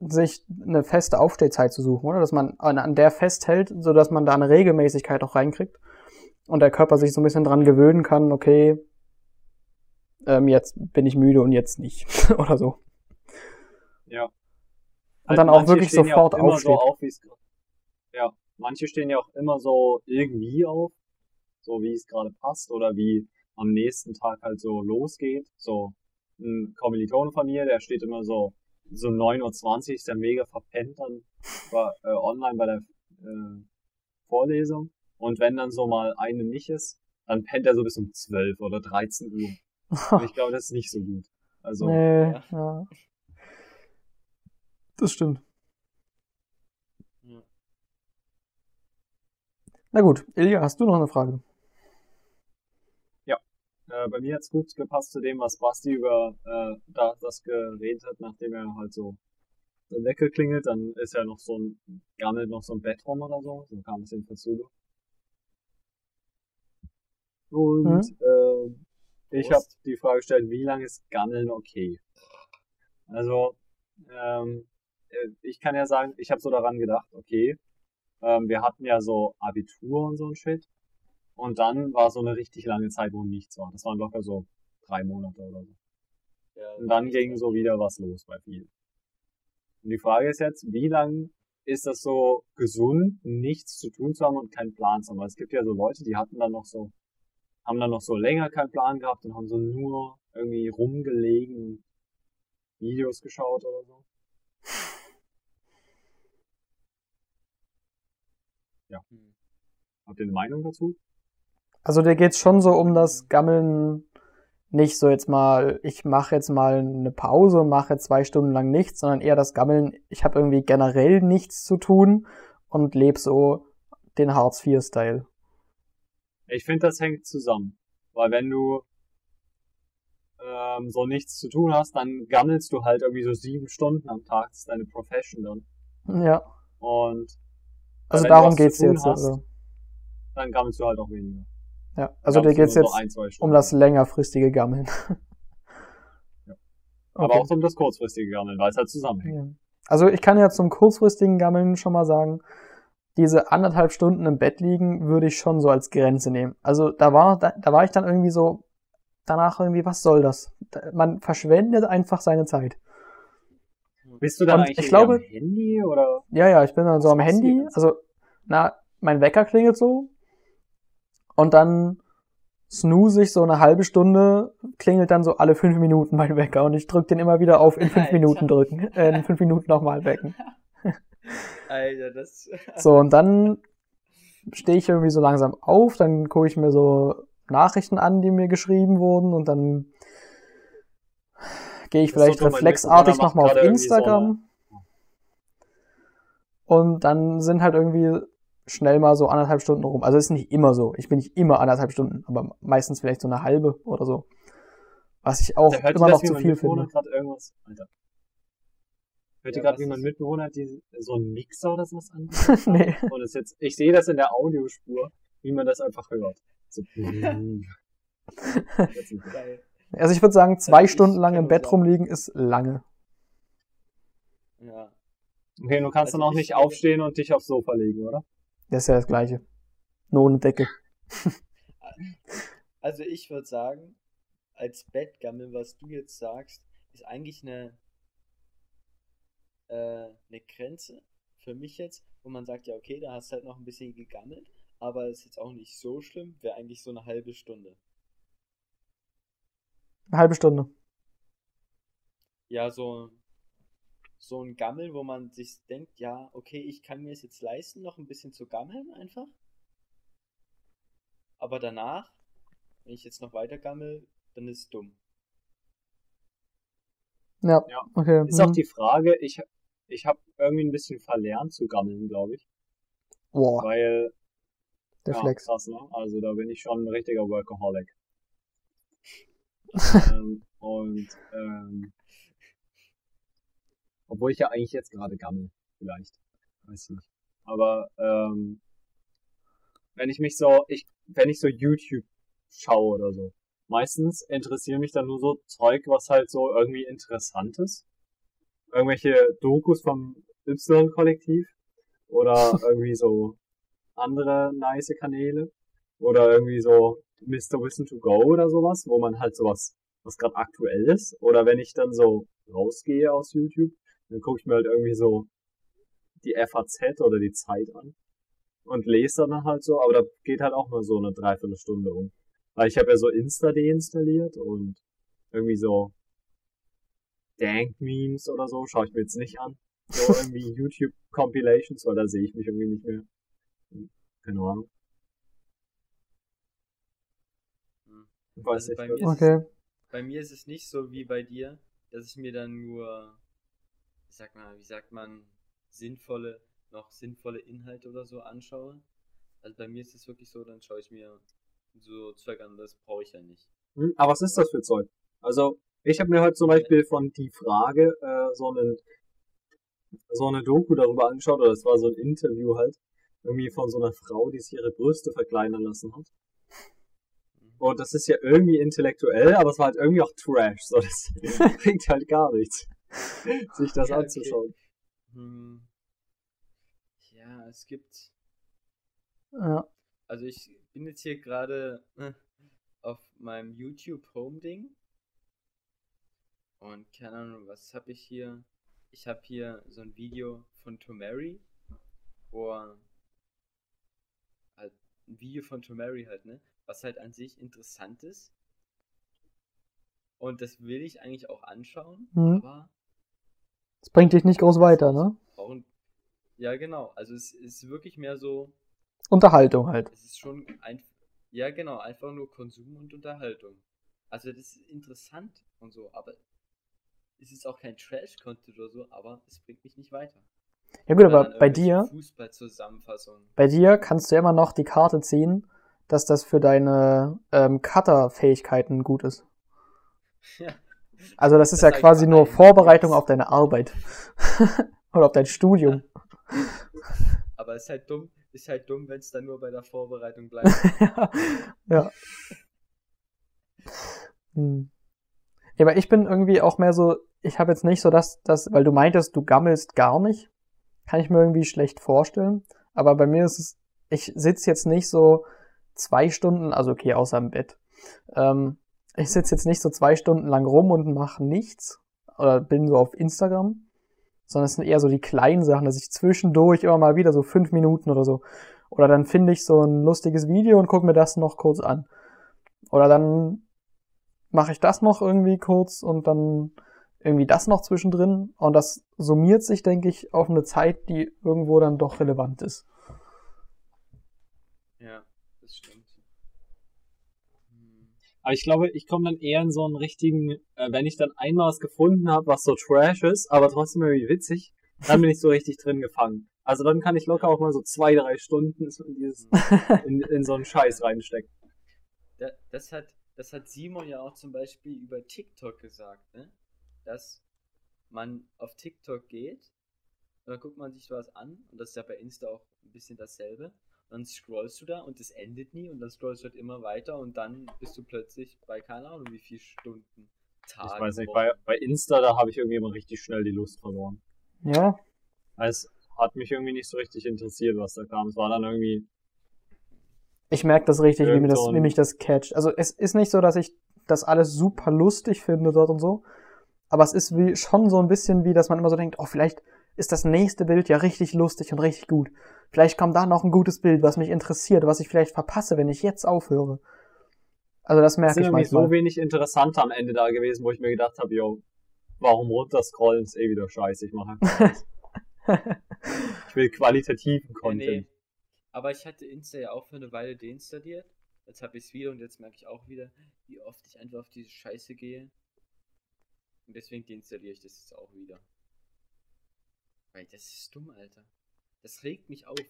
sich eine feste Aufstehzeit zu suchen, oder? Dass man an, an der festhält, so dass man da eine Regelmäßigkeit auch reinkriegt und der Körper sich so ein bisschen dran gewöhnen kann, okay, ähm, jetzt bin ich müde und jetzt nicht. *laughs* oder so. Ja. Und dann auch wirklich stehen ja sofort auch immer aufsteht. So auf, ja, manche stehen ja auch immer so irgendwie auf, so wie es gerade passt oder wie am nächsten Tag halt so losgeht. So ein Kommilitone von mir, der steht immer so so 9.20 Uhr, ist der mega verpennt dann war, äh, online bei der äh, Vorlesung. Und wenn dann so mal eine nicht ist, dann pennt er so bis um 12 oder 13 Uhr. Und ich glaube, das ist nicht so gut. Also, nee, ja. ja. Das stimmt. Ja. Na gut, Ilja, hast du noch eine Frage? Äh, bei mir hat's gut gepasst zu dem, was Basti über äh, da, das geredet hat, nachdem er halt so der Wecker klingelt, dann ist ja noch so ein, gammelt noch so ein Bett rum oder so, so kam es jedenfalls zu. Und Mhm. äh, ich habe die Frage gestellt, wie lange ist Gammeln okay? Also, ähm, äh, ich kann ja sagen, ich habe so daran gedacht, okay, ähm, wir hatten ja so Abitur und so ein Shit. Und dann war so eine richtig lange Zeit, wo nichts war. Das waren locker so drei Monate oder so. Ja, Und dann ging so wieder was los bei vielen. Und die Frage ist jetzt, wie lang ist das so gesund, nichts zu tun zu haben und keinen Plan zu haben? Weil es gibt ja so Leute, die hatten dann noch so, haben dann noch so länger keinen Plan gehabt und haben so nur irgendwie rumgelegen und Videos geschaut oder so. Hm. Habt ihr eine Meinung dazu? Also dir geht's schon so um das Gammeln, nicht so jetzt mal, ich mache jetzt mal eine Pause und mache jetzt zwei Stunden lang nichts, sondern eher das Gammeln, ich habe irgendwie generell nichts zu tun und lebe so den Hartz-IV-Style. Ich finde, das hängt zusammen. Weil wenn du, ähm, so nichts zu tun hast, dann gammelst du halt irgendwie so sieben Stunden am Tag. Das ist deine Profession dann. Ja. Und Also darum geht's tun jetzt. hast, Also, dann gammelst du halt auch weniger. ja. also dir geht's jetzt ein, um das längerfristige Gammeln. *laughs* Ja. Aber Okay. auch um das kurzfristige Gammeln, weil es halt zusammenhängt. Ja. Also ich kann ja zum kurzfristigen Gammeln schon mal sagen, diese anderthalb Stunden im Bett liegen würde ich schon so als Grenze nehmen. Also da war, da, da war ich dann irgendwie so, danach irgendwie, was soll das? Da- Man verschwendet einfach seine Zeit. Bist du dann Und eigentlich ich glaube- am Handy oder? Ja, ja, ich bin dann so am Handy, also, na, mein Wecker klingelt so und dann snooze ich so eine halbe Stunde, klingelt dann so alle fünf Minuten mein Wecker und ich drücke den immer wieder auf in fünf. Minuten drücken, äh, in fünf Minuten nochmal wecken. *laughs* Alter, das. So, und dann stehe ich irgendwie so langsam auf, dann gucke ich mir so Nachrichten an, die mir geschrieben wurden und dann gehe ich Das vielleicht reflexartig nochmal auf so Instagram. Und dann sind halt irgendwie schnell mal so anderthalb Stunden rum. Also es ist nicht immer so. Ich bin nicht immer anderthalb Stunden, aber meistens vielleicht so eine halbe oder so. Was ich auch immer noch zu viel finde. gerade irgendwas? Alter. Hört ihr Ja, gerade, wie mein ist- Mitbewohner die, so einen Mixer oder sowas an? *laughs* nee. Und es jetzt, ich sehe das in der Audiospur, wie man das einfach hört. So. *laughs* Geil. Also ich würde sagen, zwei ich Stunden lang im Bett sagen- rumliegen ist lange. Ja. Okay, du kannst Also dann auch ich- nicht aufstehen und dich aufs Sofa legen, oder? Das ist ja das Gleiche. Nur ohne Decke. *laughs* Also ich würde sagen, als Bettgammel, was du jetzt sagst, ist eigentlich eine, äh, eine Grenze für mich jetzt, wo man sagt, ja okay, da hast du halt noch ein bisschen gegammelt, aber ist jetzt auch nicht so schlimm, wäre eigentlich so eine halbe Stunde. Eine halbe Stunde. Ja, so, so ein Gammel, wo man sich denkt, ja, okay, ich kann mir es jetzt leisten, noch ein bisschen zu gammeln einfach. Aber danach, wenn ich jetzt noch weiter gammel, dann ist es dumm. Ja, Ja. okay. Ist auch hm. die Frage, ich, ich habe irgendwie ein bisschen verlernt zu gammeln, glaube ich. Boah, Weil, der ja, Flex. krass, ne? Also da bin ich schon ein richtiger Workaholic. *laughs* ähm, und, ähm, obwohl ich ja eigentlich jetzt gerade gammel, vielleicht. Weiß ich nicht. Aber, ähm, wenn ich mich so, ich, wenn ich so YouTube schaue oder so, meistens interessieren mich dann nur so Zeug, was halt so irgendwie interessant ist. Irgendwelche Dokus vom Y-Kollektiv oder *laughs* irgendwie so andere nice Kanäle oder irgendwie so Mr. Wissen to Go oder sowas, wo man halt sowas, was gerade aktuell ist. Oder wenn ich dann so rausgehe aus YouTube, dann gucke ich mir halt irgendwie so die FAZ oder die Zeit an und lese dann halt so, aber da geht halt auch mal so eine Dreiviertelstunde um. Weil ich habe ja so Insta deinstalliert und irgendwie so Dank-Memes oder so schaue ich mir jetzt nicht an. So *laughs* irgendwie YouTube-Compilations, weil da sehe ich mich irgendwie nicht mehr. Keine Ahnung. Hm. Ich weiß Also nicht. bei mir ist Okay. Bei mir ist es nicht so wie bei dir, dass ich mir dann nur, ich sag mal, wie sagt man, sinnvolle, noch sinnvolle Inhalte oder so anschaue. Also bei mir ist es wirklich so, dann schaue ich mir so Zeug an, das brauche ich ja nicht. Hm, aber was ist das für Zeug? Also, ich habe mir halt zum Beispiel von die Frage äh, so einen so eine Doku darüber angeschaut, oder es war so ein Interview halt, irgendwie von so einer Frau, die sich ihre Brüste verkleinern lassen hat. Und das ist ja irgendwie intellektuell, aber es war halt irgendwie auch Trash. So, das *laughs* bringt halt gar nichts, sich das Ja, okay. anzuschauen. Hm. Ja, es gibt. Ja. Also ich bin jetzt hier gerade äh, auf meinem YouTube Home Ding. Und keine Ahnung, was habe ich hier? Ich habe hier so ein Video von Tomary, wo er halt ein Video von Tomary halt, ne? Was halt an sich interessant ist. Und das will ich eigentlich auch anschauen, Mhm. aber Das bringt dich nicht groß weiter, ne? brauchen. Ja, genau. Also es ist wirklich mehr so, Unterhaltung halt. es ist schon ein, ja genau, einfach nur Konsum und Unterhaltung. Also das ist interessant und so, aber es ist auch kein Trash-Content oder so, aber es bringt mich nicht weiter. Ja gut, aber bei dir, bei dir kannst du ja immer noch die Karte ziehen, dass das für deine ähm, Cutter-Fähigkeiten gut ist. *laughs* Ja. Also das ist Das ja sag quasi nur. Vorbereitung auf deine Arbeit. *laughs* Oder auf dein Studium. Aber ist halt dumm, ist halt dumm, wenn es dann nur bei der Vorbereitung bleibt. *laughs* ja. Hm. Ja, aber ich bin irgendwie auch mehr so, ich habe jetzt nicht so das, das, weil du meintest, du gammelst gar nicht. Kann ich mir irgendwie schlecht vorstellen. Aber bei mir ist es, ich sitze jetzt nicht so zwei Stunden, also okay, außer im Bett. Ähm, ich sitze jetzt nicht so zwei Stunden lang rum und mache nichts. Oder bin so auf Instagram. Sondern es sind eher so die kleinen Sachen, dass ich zwischendurch immer mal wieder so fünf Minuten oder so. Oder dann finde ich so ein lustiges Video und gucke mir das noch kurz an. Oder dann mache ich das noch irgendwie kurz und dann irgendwie das noch zwischendrin. Und das summiert sich, denke ich, auf eine Zeit, die irgendwo dann doch relevant ist. ja, das stimmt. Hm. Aber ich glaube, ich komme dann eher in so einen richtigen, äh, wenn ich dann einmal was gefunden habe, was so Trash ist, aber trotzdem irgendwie witzig, dann bin ich so richtig drin gefangen. Also dann kann ich locker auch mal so zwei, drei Stunden in, dieses, *laughs* in, in so einen Scheiß reinstecken. Da, das, hat, das hat Simon ja auch zum Beispiel über TikTok gesagt, ne? Dass man auf TikTok geht und dann guckt man sich was an und das ist ja bei Insta auch ein bisschen dasselbe. Und dann scrollst du da und es endet nie und dann scrollst du halt immer weiter und dann bist du plötzlich bei keine Ahnung wie viel Stunden, Tagen. Ich weiß nicht, bei, bei Insta, da habe ich irgendwie immer richtig schnell die Lust verloren. Ja, Es hat mich irgendwie nicht so richtig interessiert, was da kam. Es war dann irgendwie, ich merke das richtig, wie, das, wie mich das catcht. Also es ist nicht so, dass ich das alles super lustig finde dort und so. Aber es ist wie, schon so ein bisschen wie, dass man immer so denkt, oh, vielleicht ist das nächste Bild ja richtig lustig und richtig gut. Vielleicht kommt da noch ein gutes Bild, was mich interessiert, was ich vielleicht verpasse, wenn ich jetzt aufhöre. Also das merke sind ich irgendwie manchmal. so wenig Interessante am Ende da gewesen, wo ich mir gedacht habe, yo, warum runterscrollen ist eh wieder scheiße, ich mache. *laughs* Ich will qualitativen Content. nee. Aber ich hatte Insta ja auch für eine Weile deinstalliert. Jetzt habe ich es wieder und jetzt merke ich auch wieder, wie oft ich einfach auf diese Scheiße gehe. Und deswegen deinstalliere ich das jetzt auch wieder. Weil das ist dumm, Alter. Das regt mich auf.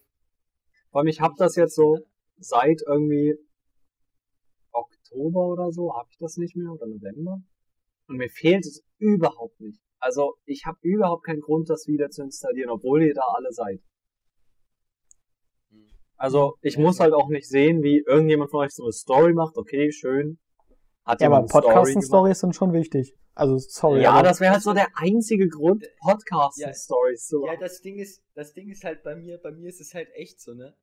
Vor allem, ich habe das jetzt so seit irgendwie Oktober oder so, habe ich das nicht mehr oder November. Und mir fehlt es überhaupt nicht. Also ich habe überhaupt keinen Grund, das wieder zu installieren, obwohl ihr da alle seid. Hm. Also ich muss halt auch nicht sehen, wie irgendjemand von euch so eine Story macht. Okay, schön. Hat Ja, aber? Podcasten-Stories sind schon wichtig. Also, sorry. Ja, aber das wäre halt so der einzige Grund, Podcasten-Stories zu Ja, machen. das Ding ist, das Ding ist halt bei mir, bei mir ist es halt echt so, ne?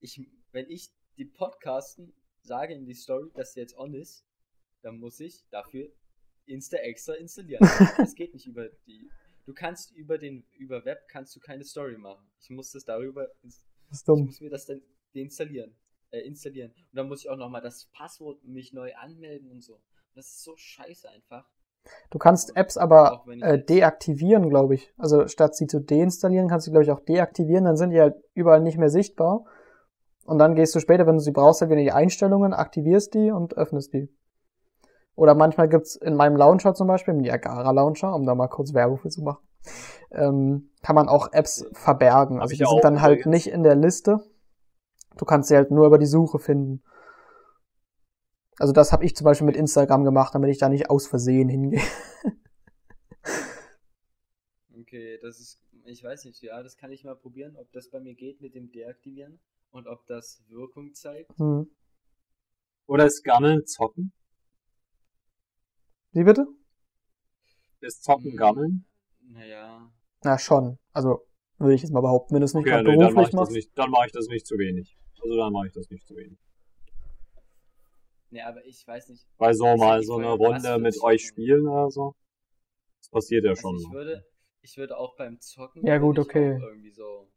Ich, wenn ich die Podcasten sage in die Story, dass der jetzt on ist, dann muss ich dafür Insta extra installieren. *laughs* das geht nicht über die. Du kannst über den, über Web kannst du keine Story machen. Ich muss das darüber, das ist ich dumm. muss mir das dann deinstallieren, äh, installieren. Und dann muss ich auch nochmal das Passwort mich neu anmelden und so. Das ist so scheiße einfach. Du kannst Apps aber äh, deaktivieren, glaube ich. Also statt sie zu deinstallieren, kannst du, glaube ich, auch deaktivieren. Dann sind die halt überall nicht mehr sichtbar. Und dann gehst du später, wenn du sie brauchst, halt wieder in die Einstellungen, aktivierst die und öffnest die. Oder manchmal gibt's in meinem Launcher zum Beispiel, im Niagara Launcher, um da mal kurz Werbung für zu machen, ähm, kann man auch Apps verbergen. Hab Also die sind dann halt nicht in der Liste. Du kannst sie halt nur über die Suche finden. Also das habe ich zum Beispiel mit Instagram gemacht, damit ich da nicht aus Versehen hingehe. Okay, das ist, ich weiß nicht, ja, das kann ich mal probieren, ob das bei mir geht mit dem Deaktivieren und ob das Wirkung zeigt. Hm. Oder ist Gammeln Zocken? Wie bitte? Ist Zocken Hm. Gammeln? Naja, Na schon. Also würde ich jetzt mal behaupten, wenn du es nicht Okay, gerade nee, dann mache beruflich ich, das machst. nicht, dann mach ich das nicht zu wenig. Also dann mache ich das nicht zu wenig. nee, aber ich weiß nicht. Weil so mal so eine Runde mit euch spielen oder so. Das passiert ja Also schon. ich würde, ich würde auch beim Zocken Ja, gut, okay. auch irgendwie so,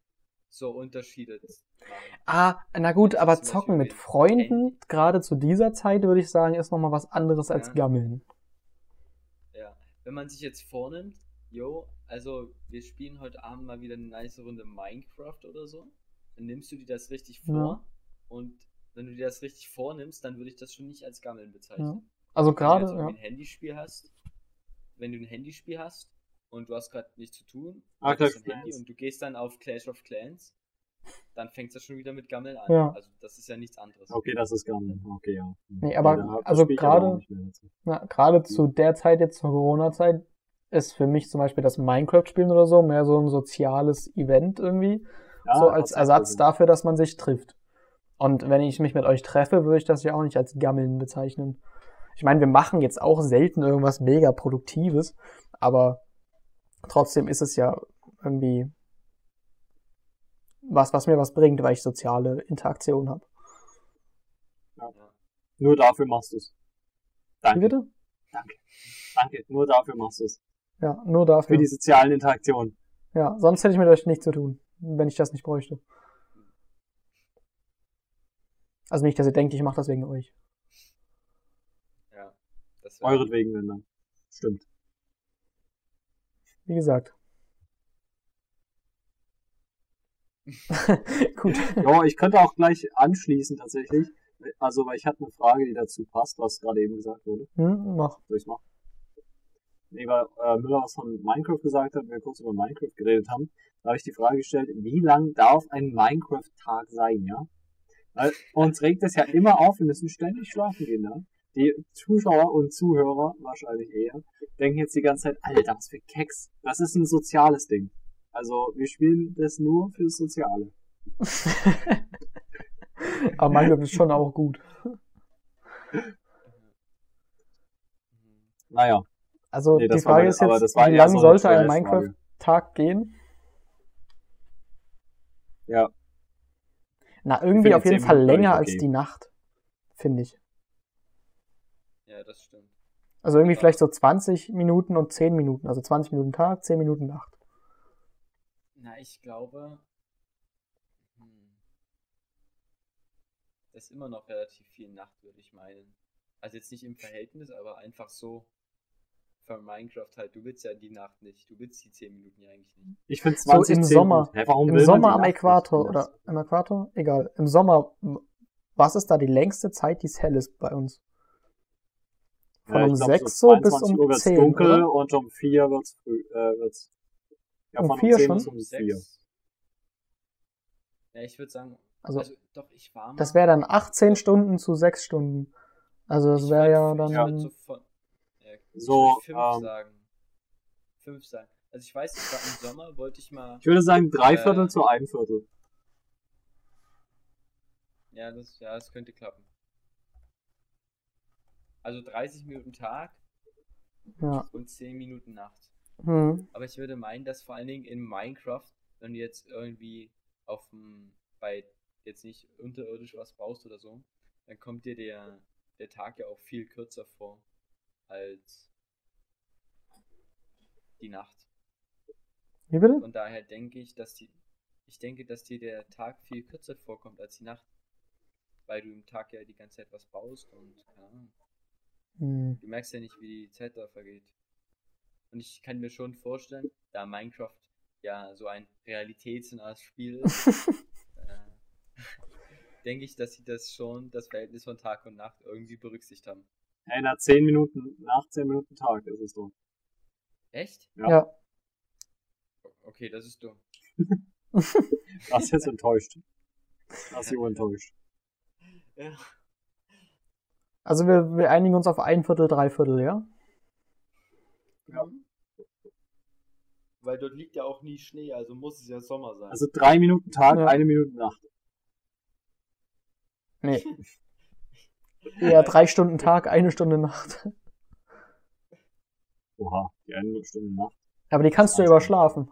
so Unterschiede. Ah, na gut, aber zocken mit Freunden, Handy. gerade zu dieser Zeit, würde ich sagen, ist nochmal was anderes als Ja. Gammeln. Ja, wenn man sich jetzt vornimmt, jo, also wir spielen heute Abend mal wieder eine nice Runde Minecraft oder so, dann nimmst du dir das richtig vor Ja. und wenn du dir das richtig vornimmst, dann würde ich das schon nicht als Gammeln bezeichnen. Also Wenn du gerade, jetzt irgendwie ja. ein Handyspiel hast, wenn du ein Handyspiel hast und du hast gerade nichts zu tun, Ah, du ein Handy und du gehst dann auf Clash of Clans dann fängt es schon wieder mit Gammeln an. Ja. Also das ist ja nichts anderes. Okay, das ist Gammel. Okay, ja. Nee, aber da also gerade- nicht mehr dazu. Na, gerade zu der Zeit jetzt, zur Corona-Zeit, ist für mich zum Beispiel das Minecraft-Spielen oder so mehr so ein soziales Event irgendwie. Ja, so als Ersatz auch dafür, dass man sich trifft. Und wenn ich mich mit euch treffe, würde ich das ja auch nicht als Gammeln bezeichnen. Ich meine, wir machen jetzt auch selten irgendwas mega Produktives, aber trotzdem ist es ja irgendwie was, was mir was bringt, weil ich soziale Interaktion habe. Nur dafür machst du es. Wie Danke, bitte? danke. Nur dafür machst du es. Ja, nur Für dafür. die sozialen Interaktionen. Ja, sonst hätte ich mit euch nichts zu tun, wenn ich das nicht bräuchte. Also nicht, dass ihr denkt, ich mache das wegen euch. Ja. Das Euretwegen, wenn dann. Stimmt. Wie gesagt. *laughs* Gut. Ja, ich könnte auch gleich anschließen tatsächlich. Also, weil ich hatte eine Frage, die dazu passt, was gerade eben gesagt wurde. Hm, mach. Soll ich's machen? Weil äh, Müller was von Minecraft gesagt hat, wir kurz über Minecraft geredet haben, da habe ich die Frage gestellt, wie lang darf ein Minecraft-Tag sein, ja? Weil uns regt es ja immer auf, wir müssen ständig schlafen gehen, ja? Die Zuschauer und Zuhörer, wahrscheinlich eher, denken jetzt die ganze Zeit, Alter, was für Keks. Das ist ein soziales Ding. Also, wir spielen das nur fürs Soziale. *laughs* Aber Minecraft ist schon auch gut. Naja, Also nee, die war Frage meine- ist jetzt, das war wie lang so sollte ein. Minecraft-Tag gehen? Ja, Na, irgendwie auf jeden 10 Fall Minuten länger als die Nacht. Finde ich. Ja, das stimmt. Also irgendwie Ja. vielleicht so 20 Minuten und 10 Minuten. Also 20 Minuten Tag, 10 Minuten Nacht. Na, ich glaube, hm, das ist immer noch relativ viel Nacht, würde ich meinen. Also jetzt nicht im Verhältnis, aber einfach so für Minecraft halt. Du willst ja die Nacht nicht. Du willst die 10 Minuten ja eigentlich nicht. ich finde So 20 im zählt Sommer. Hä, warum Im Sommer am Nacht Äquator oder am Äquator? Egal. Im Sommer, was ist da die längste Zeit, die es hell ist bei uns? Von Ja, um glaub, 6 so bis 22 um Uhr wird's 10, dunkel oder? und um 4 wird's früh, äh, wird's, ja, Um von 4 um 10 schon? bis um 4. Sechs. Ja, ich würde sagen, Also, also, doch, ich war mal. das wäre dann 18 Stunden zu 6 Stunden. Also das wäre ja ich dann... würd so, von, ja, So, fünf ähm, sagen. Fünf sagen. Also ich weiß, ich war im Sommer, wollte ich mal. Ich würde sagen, drei Viertel Äh. zu ein Viertel. Ja, das, ja, das könnte klappen. Also 30 Minuten Tag Ja. und 10 Minuten Nacht. Hm. Aber ich würde meinen, dass vor allen Dingen in Minecraft, wenn du jetzt irgendwie auf dem, bei jetzt nicht unterirdisch was baust oder so, dann kommt dir der, der Tag ja auch viel kürzer vor als die Nacht. Wie bitte? Von daher denke ich, dass die, ich denke, dass dir der Tag viel kürzer vorkommt als die Nacht. Weil du im Tag ja die ganze Zeit was baust und keine Ahnung, Hm. du merkst ja nicht, wie die Zeit da vergeht. Und ich kann mir schon vorstellen, da Minecraft ja so ein realitätsnahes Spiel ist, *laughs* äh, *laughs* denke ich, dass sie das schon, das Verhältnis von Tag und Nacht irgendwie berücksichtigt haben. Hey, nach 10 Minuten, nach 10 Minuten Tag ist es so. Echt? Ja. Ja. Okay, das ist dumm. *laughs* Das ist jetzt enttäuscht. Das ist enttäuscht. Ja. Also wir, wir einigen uns auf ein Viertel, drei Viertel, ja? Ja. Weil dort liegt ja auch nie Schnee, also muss es ja Sommer sein. Also drei Minuten Tag, Ja. eine Minute Nacht. Nee. *laughs* Eher drei Stunden Tag, eine Stunde Nacht. Oha, die eine Stunde Nacht. Aber die kannst du ja überschlafen.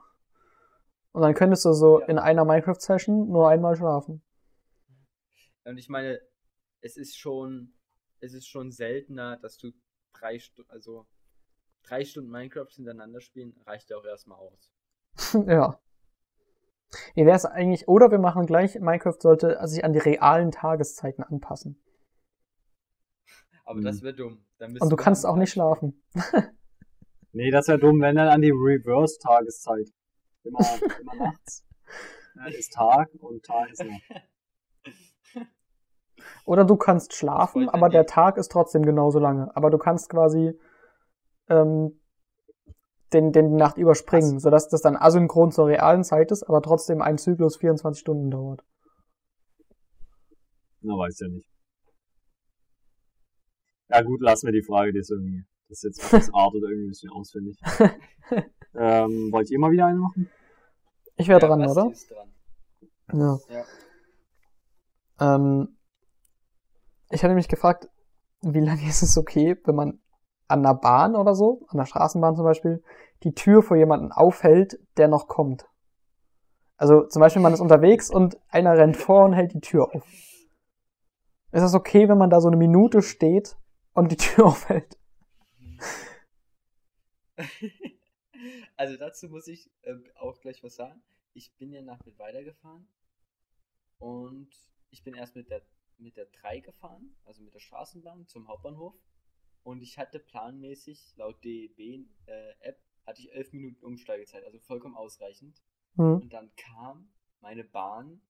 Und dann könntest du so Ja. in einer Minecraft-Session nur einmal schlafen. Und ich meine, es ist schon, es ist schon seltener, dass du drei Stunden, also drei Stunden Minecraft hintereinander spielen, reicht ja auch erstmal aus. *laughs* ja. Wie wäre es eigentlich, oder wir machen gleich, Minecraft sollte sich an die realen Tageszeiten anpassen. Aber Mhm. das wäre dumm. Dann Und du kannst auch nicht schlafen. *laughs* Nee, das wäre dumm, wenn dann an die Reverse-Tageszeit. Immer, immer nachts. *laughs* Äh, ist Tag und Tag ist Nacht. *laughs* Oder du kannst schlafen, aber der. Tag ist trotzdem genauso lange. Aber du kannst quasi ähm, den, den die Nacht überspringen, sodass das dann asynchron zur realen Zeit ist, aber trotzdem ein Zyklus 24 Stunden dauert. Na, weiß ja nicht. Ja gut, lassen wir die Frage, die ist irgendwie, das ist jetzt, das artet irgendwie ein bisschen auswendig. *laughs* ähm, wollt ihr mal wieder eine machen? Ich wäre Ja, dran, oder? Ist dran. Ja. Ja. Ähm, ich hatte mich gefragt, wie lange ist es okay, wenn man an der Bahn oder so, an der Straßenbahn zum Beispiel, die Tür vor jemanden aufhält, der noch kommt. Also zum Beispiel, man ist unterwegs und einer rennt vor und hält die Tür auf. Ist das okay, wenn man da so eine Minute steht und die Tür *laughs* aufhält? *laughs* Also dazu muss ich äh, auch gleich was sagen. Ich bin ja nach Mittweida gefahren und ich bin erst mit der mit der 3 gefahren, also mit der Straßenbahn zum Hauptbahnhof und ich hatte planmäßig laut DEB äh, hatte ich 11 Minuten Umsteigezeit, also vollkommen ausreichend. Hm. Und dann kam meine Bahn,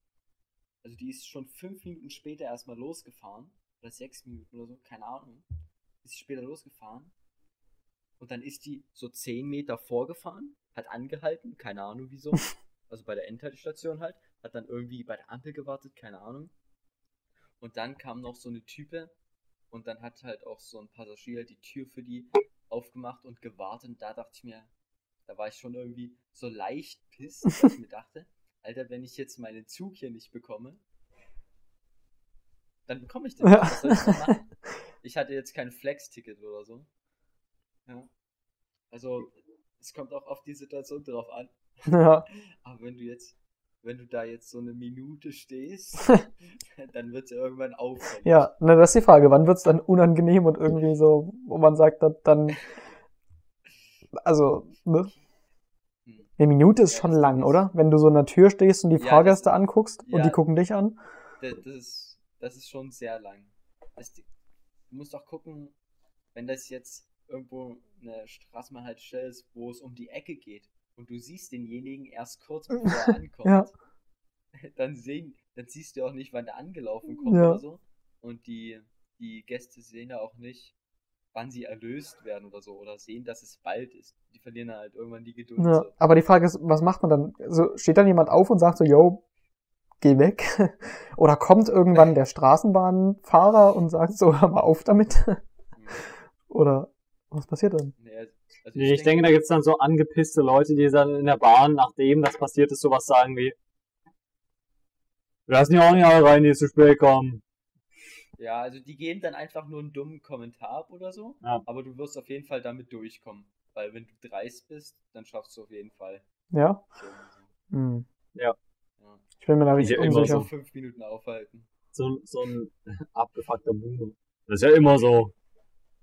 also die ist schon 5 Minuten später erstmal losgefahren, oder 6 Minuten oder so, keine Ahnung, ist sie später losgefahren und dann ist die so 10 Meter vorgefahren, hat angehalten, keine Ahnung wieso. *laughs* Also bei der Endhaltestation halt, hat dann irgendwie bei der Ampel gewartet, keine Ahnung. Und dann kam noch so eine Type und dann hat halt auch so ein Passagier die Tür für die aufgemacht und gewartet. Und da dachte ich mir, da war ich schon irgendwie so leicht piss, dass ich mir dachte, *laughs* Alter, wenn ich jetzt meinen Zug hier nicht bekomme, dann bekomme ich den nicht. Ja. Was soll ich denn machen? *laughs* Ich hatte jetzt kein Flex-Ticket oder so. Ja. Also, es kommt auch auf die Situation drauf an. Ja. *laughs* Aber wenn du jetzt, wenn du da jetzt so eine Minute stehst, *laughs* dann wird es ja irgendwann auffällig. Ja, na, das ist die Frage. Wann wird's dann unangenehm und irgendwie so, wo man sagt, dann, also, ne? Hm. Eine Minute ist Ja, schon das lang, ist- oder? Wenn du so an der Tür stehst und die Ja, Fahrgäste das- anguckst und ja. die gucken dich an. Das, das, ist, das ist schon sehr lang. Das, du musst auch gucken, wenn das jetzt irgendwo eine Straßenbahnhaltestelle ist, wo es um die Ecke geht und du siehst denjenigen erst kurz bevor er *laughs* ankommt, Ja. *laughs* dann sehen, dann siehst du auch nicht, wann der angelaufen kommt Ja. oder so. Und die, die Gäste sehen ja auch nicht, wann sie erlöst werden oder so oder sehen, dass es bald ist. Die verlieren halt irgendwann die Geduld. Ja. So. Aber die Frage ist, was macht man dann? Also steht dann jemand auf und sagt so, yo, geh weg? *laughs* Oder kommt irgendwann der Straßenbahnfahrer und sagt so, *laughs* hör mal auf damit? *laughs* Oder was passiert dann? Nee, also Nee, ich denke, da gibt's dann so angepisste Leute, die dann in der Bahn, nachdem das passiert ist, sowas sagen wie Lass nicht auch nicht alle rein, die zu spät kommen. Ja, also die geben dann einfach nur einen dummen Kommentar ab oder so, Ja. aber du wirst auf jeden Fall damit durchkommen. Weil wenn du dreist bist, dann schaffst du auf jeden Fall. Ja? Schön und so. Hm. Ja. Ich bin mir da richtig ja immer unsicher. So fünf Minuten aufhalten. So, so ein abgefuckter Boomer. Das ist ja immer so.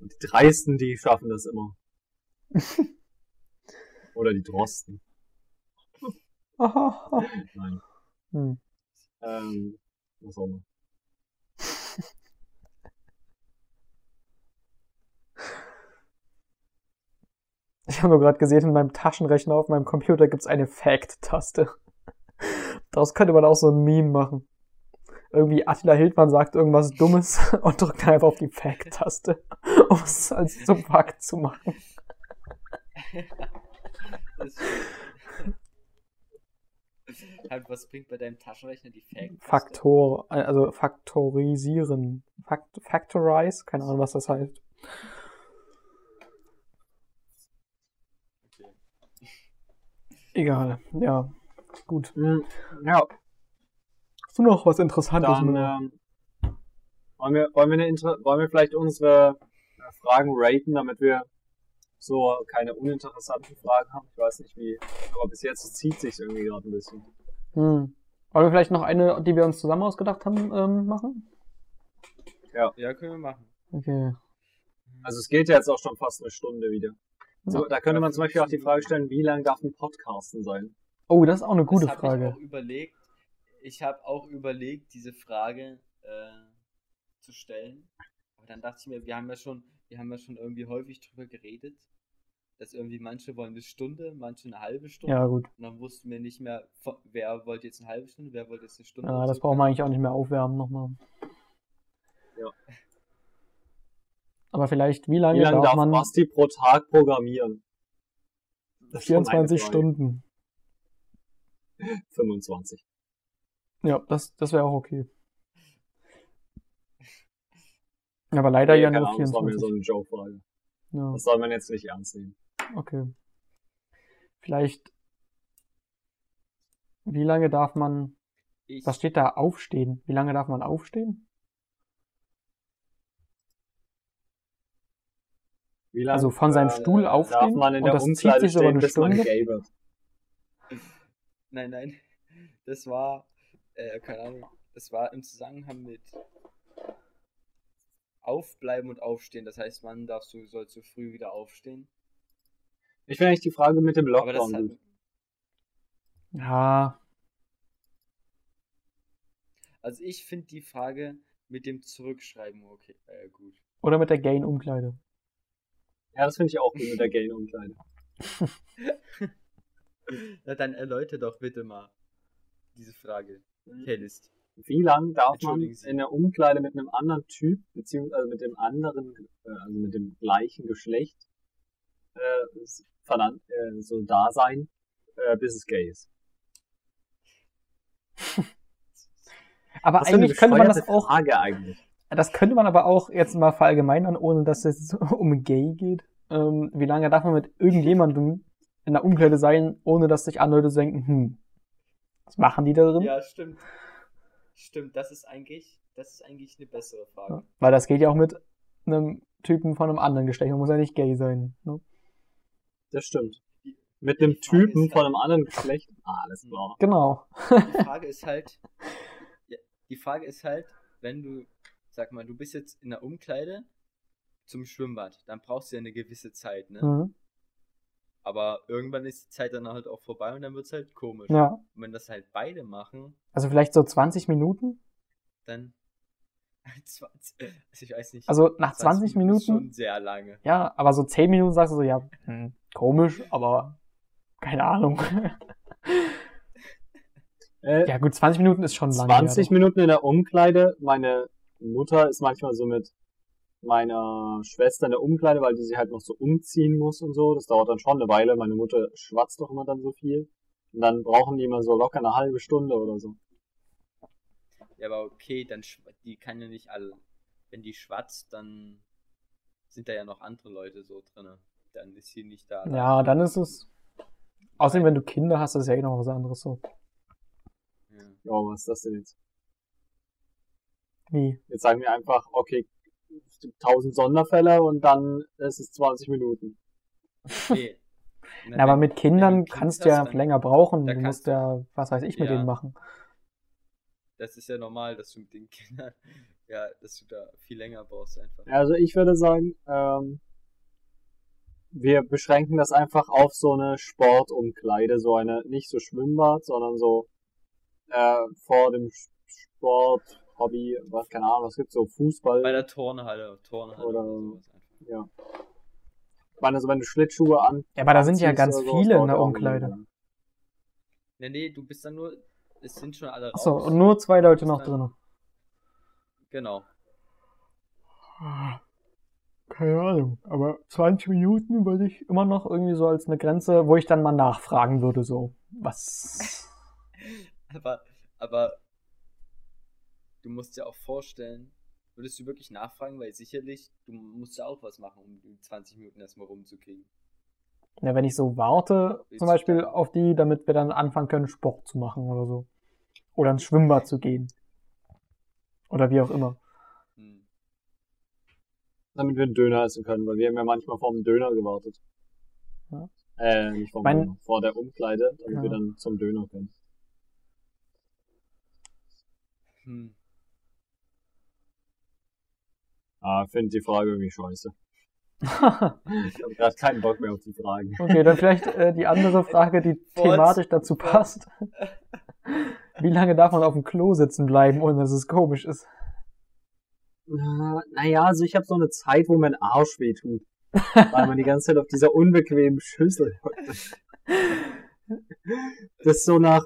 Und die Dreisten, die schaffen das immer. *laughs* Oder die Drosten. Nein. hm. Ähm, was auch immer. Ich habe nur gerade gesehen, in meinem Taschenrechner auf meinem Computer gibt's eine Fact-Taste. Daraus könnte man auch so ein Meme machen. Irgendwie Attila Hildmann sagt irgendwas Dummes *laughs* und drückt einfach auf die Fact-Taste, *laughs* um es als zum Fakt zu machen. *laughs* Halt, was bringt bei deinem Taschenrechner die Fact? Faktor, also faktorisieren. Fakt, factorize? Keine Ahnung, was das heißt. Okay. Egal, ja. Gut. Hm, Ja, Hast du noch was Interessantes? dann ähm, wollen, wir, wollen, wir eine Inter wollen wir vielleicht unsere äh, Fragen raten, damit wir so keine uninteressanten Fragen haben. Ich weiß nicht wie, aber bis jetzt zieht sich irgendwie gerade ein bisschen. Hm. Wollen wir vielleicht noch eine, die wir uns zusammen ausgedacht haben, ähm, machen? Ja, können wir machen. Okay. Also es geht ja jetzt auch schon fast eine Stunde wieder. So, da könnte man zum Beispiel auch die Frage stellen, wie lang darf ein Podcasten sein? Oh, das ist auch eine gute das hab Frage. Ich auch überlegt. Ich habe auch überlegt, diese Frage äh, zu stellen. Aber dann dachte ich mir, wir haben ja schon, wir haben ja schon irgendwie häufig drüber geredet, dass irgendwie manche wollen eine Stunde, manche eine halbe Stunde. Ja, gut. Und dann wussten wir nicht mehr, wer wollte jetzt eine halbe Stunde, wer wollte jetzt eine Stunde. Ja, das so. brauchen wir eigentlich auch nicht mehr aufwärmen nochmal. Ja. Aber vielleicht, wie lange Wie lange darf darf man. Basti pro Tag programmieren? Das ist schon meine 24 Frage. Stunden. 25. Ja, das, das wäre auch okay. Aber leider Nee, ja keine nur Ahnung, Das war mir 24. so eine Joke-Frage. Ja, Das soll man jetzt nicht ernst nehmen. okay. Vielleicht, wie lange darf man, Ich, was steht da, aufstehen? Wie lange darf man aufstehen? Wie lange, Also von seinem Stuhl darf aufstehen man in und der das zieht Umkleide sich so über stehen, eine Stunde? Nein, nein. Das war, äh, keine Ahnung, das war im Zusammenhang mit Aufbleiben und Aufstehen. Das heißt, man darf so, soll zu früh wieder aufstehen. Ich finde eigentlich die Frage mit dem Aber das Lockdown hat, gut. Ja, also ich finde die Frage mit dem Zurückschreiben okay, äh, gut. oder mit der Gain-Umkleide. Ja, das finde ich auch gut mit der Gay-Umkleide. *laughs* Na dann erläutere doch bitte mal diese Frage. Hellist. Wie lang darf man in der Umkleide mit einem anderen Typ, beziehungsweise mit dem anderen, äh, also mit dem gleichen Geschlecht, äh, verdammt, äh, so da sein, äh, bis es gay ist? *laughs* Aber eine eigentlich könnte man das auch, Frage eigentlich. das könnte man aber auch jetzt mal verallgemeinern, ohne dass es *laughs* um gay geht. Ähm, wie lange darf man mit irgendjemandem in der Umkleide sein, ohne dass sich andere Leute denken, hm, was machen die da drin? Ja, stimmt. Stimmt, das ist eigentlich, das ist eigentlich eine bessere Frage. Ja, Weil das geht ja auch mit einem Typen von einem anderen Geschlecht. Man muss ja nicht gay sein. Ne? Das stimmt. Mit einem Typen von halt- einem anderen Geschlecht. Ah, alles klar. Genau. Die Frage ist halt, *laughs* die Frage ist halt, wenn du, sag mal, du bist jetzt in der Umkleide zum Schwimmbad, dann brauchst du ja eine gewisse Zeit, ne? Mhm. Aber irgendwann ist die Zeit dann halt auch vorbei und dann wird's halt komisch. Ja. Und wenn das halt beide machen, Also vielleicht so 20 Minuten. dann *laughs* 20, also ich weiß nicht. Also nach 20 ist Minuten, schon sehr lange. ja, aber so 10 Minuten sagst du so, ja, hm, komisch, aber keine Ahnung. *laughs* Äh, ja gut, 20 Minuten ist schon lange. 20 ja, doch. Minuten in der Umkleide. Meine Mutter ist manchmal so mit meiner Schwester in der Umkleide, weil die sie halt noch so umziehen muss und so. Das dauert dann schon eine Weile. Meine Mutter schwatzt doch immer dann so viel. Und dann brauchen die immer so locker eine halbe Stunde oder so. Ja, aber okay, dann die kann ja nicht alle. Wenn die schwatzt, dann sind da ja noch andere Leute so drinne. Dann ist sie nicht da. Ja, dann ist es. Außerdem, wenn du Kinder hast, ist ja eh noch was anderes so. Ja. Ja, was ist das denn jetzt? Wie? Jetzt sagen wir einfach, okay, 1000 Sonderfälle und dann ist es 20 Minuten. Nee. Na, *laughs* aber mit Kindern ein kannst Kind du ja länger brauchen. Du musst ja, was weiß ich, mit Ja. denen machen. Das ist ja normal, dass du mit den Kindern, *laughs* ja, dass du da viel länger brauchst einfach. Also ich würde sagen, ähm, wir beschränken das einfach auf so eine Sportumkleide, so eine, nicht so Schwimmbad, sondern so äh, vor dem Sport, Hobby, was, keine Ahnung, was gibt's so, Fußball. Bei der Turnhalle, Turnhalle Oder- oder, sowas einfach. ja. Ich meine, also wenn du Schlittschuhe an. Ja, aber da sind ja ganz so, viele dauert in der Umkleide. lang. Nee, nee, du bist dann nur, es sind schon alle Achso, und nur zwei Leute noch drin. Genau. Keine Ahnung, aber 20 Minuten würde ich immer noch irgendwie so als eine Grenze, wo ich dann mal nachfragen würde, so, was. *laughs* Aber, aber du musst dir auch vorstellen, würdest du wirklich nachfragen, weil sicherlich, du musst ja auch was machen, um die 20 Minuten erstmal rumzukriegen. Ja, wenn ich so warte, Willst zum Beispiel dann- auf die, damit wir dann anfangen können, Sport zu machen oder so. Oder ins Schwimmbad zu gehen. Oder wie auch immer. Hm. Damit wir einen Döner essen können, weil wir haben ja manchmal vor dem Döner gewartet. Ja. Äh, nicht vor Mein- Döner, vor der Umkleide, damit Ja. wir dann zum Döner können. Hm. Ah, finde die Frage irgendwie scheiße. Ich habe gerade keinen Bock mehr auf die Fragen. okay, dann vielleicht äh, die andere Frage, die thematisch dazu passt. Wie lange darf man auf dem Klo sitzen bleiben, ohne dass es komisch ist? Äh, Naja, also ich habe so eine Zeit, wo mein Arsch weh tut. Weil man die ganze Zeit auf dieser unbequemen Schüssel. Das ist so nach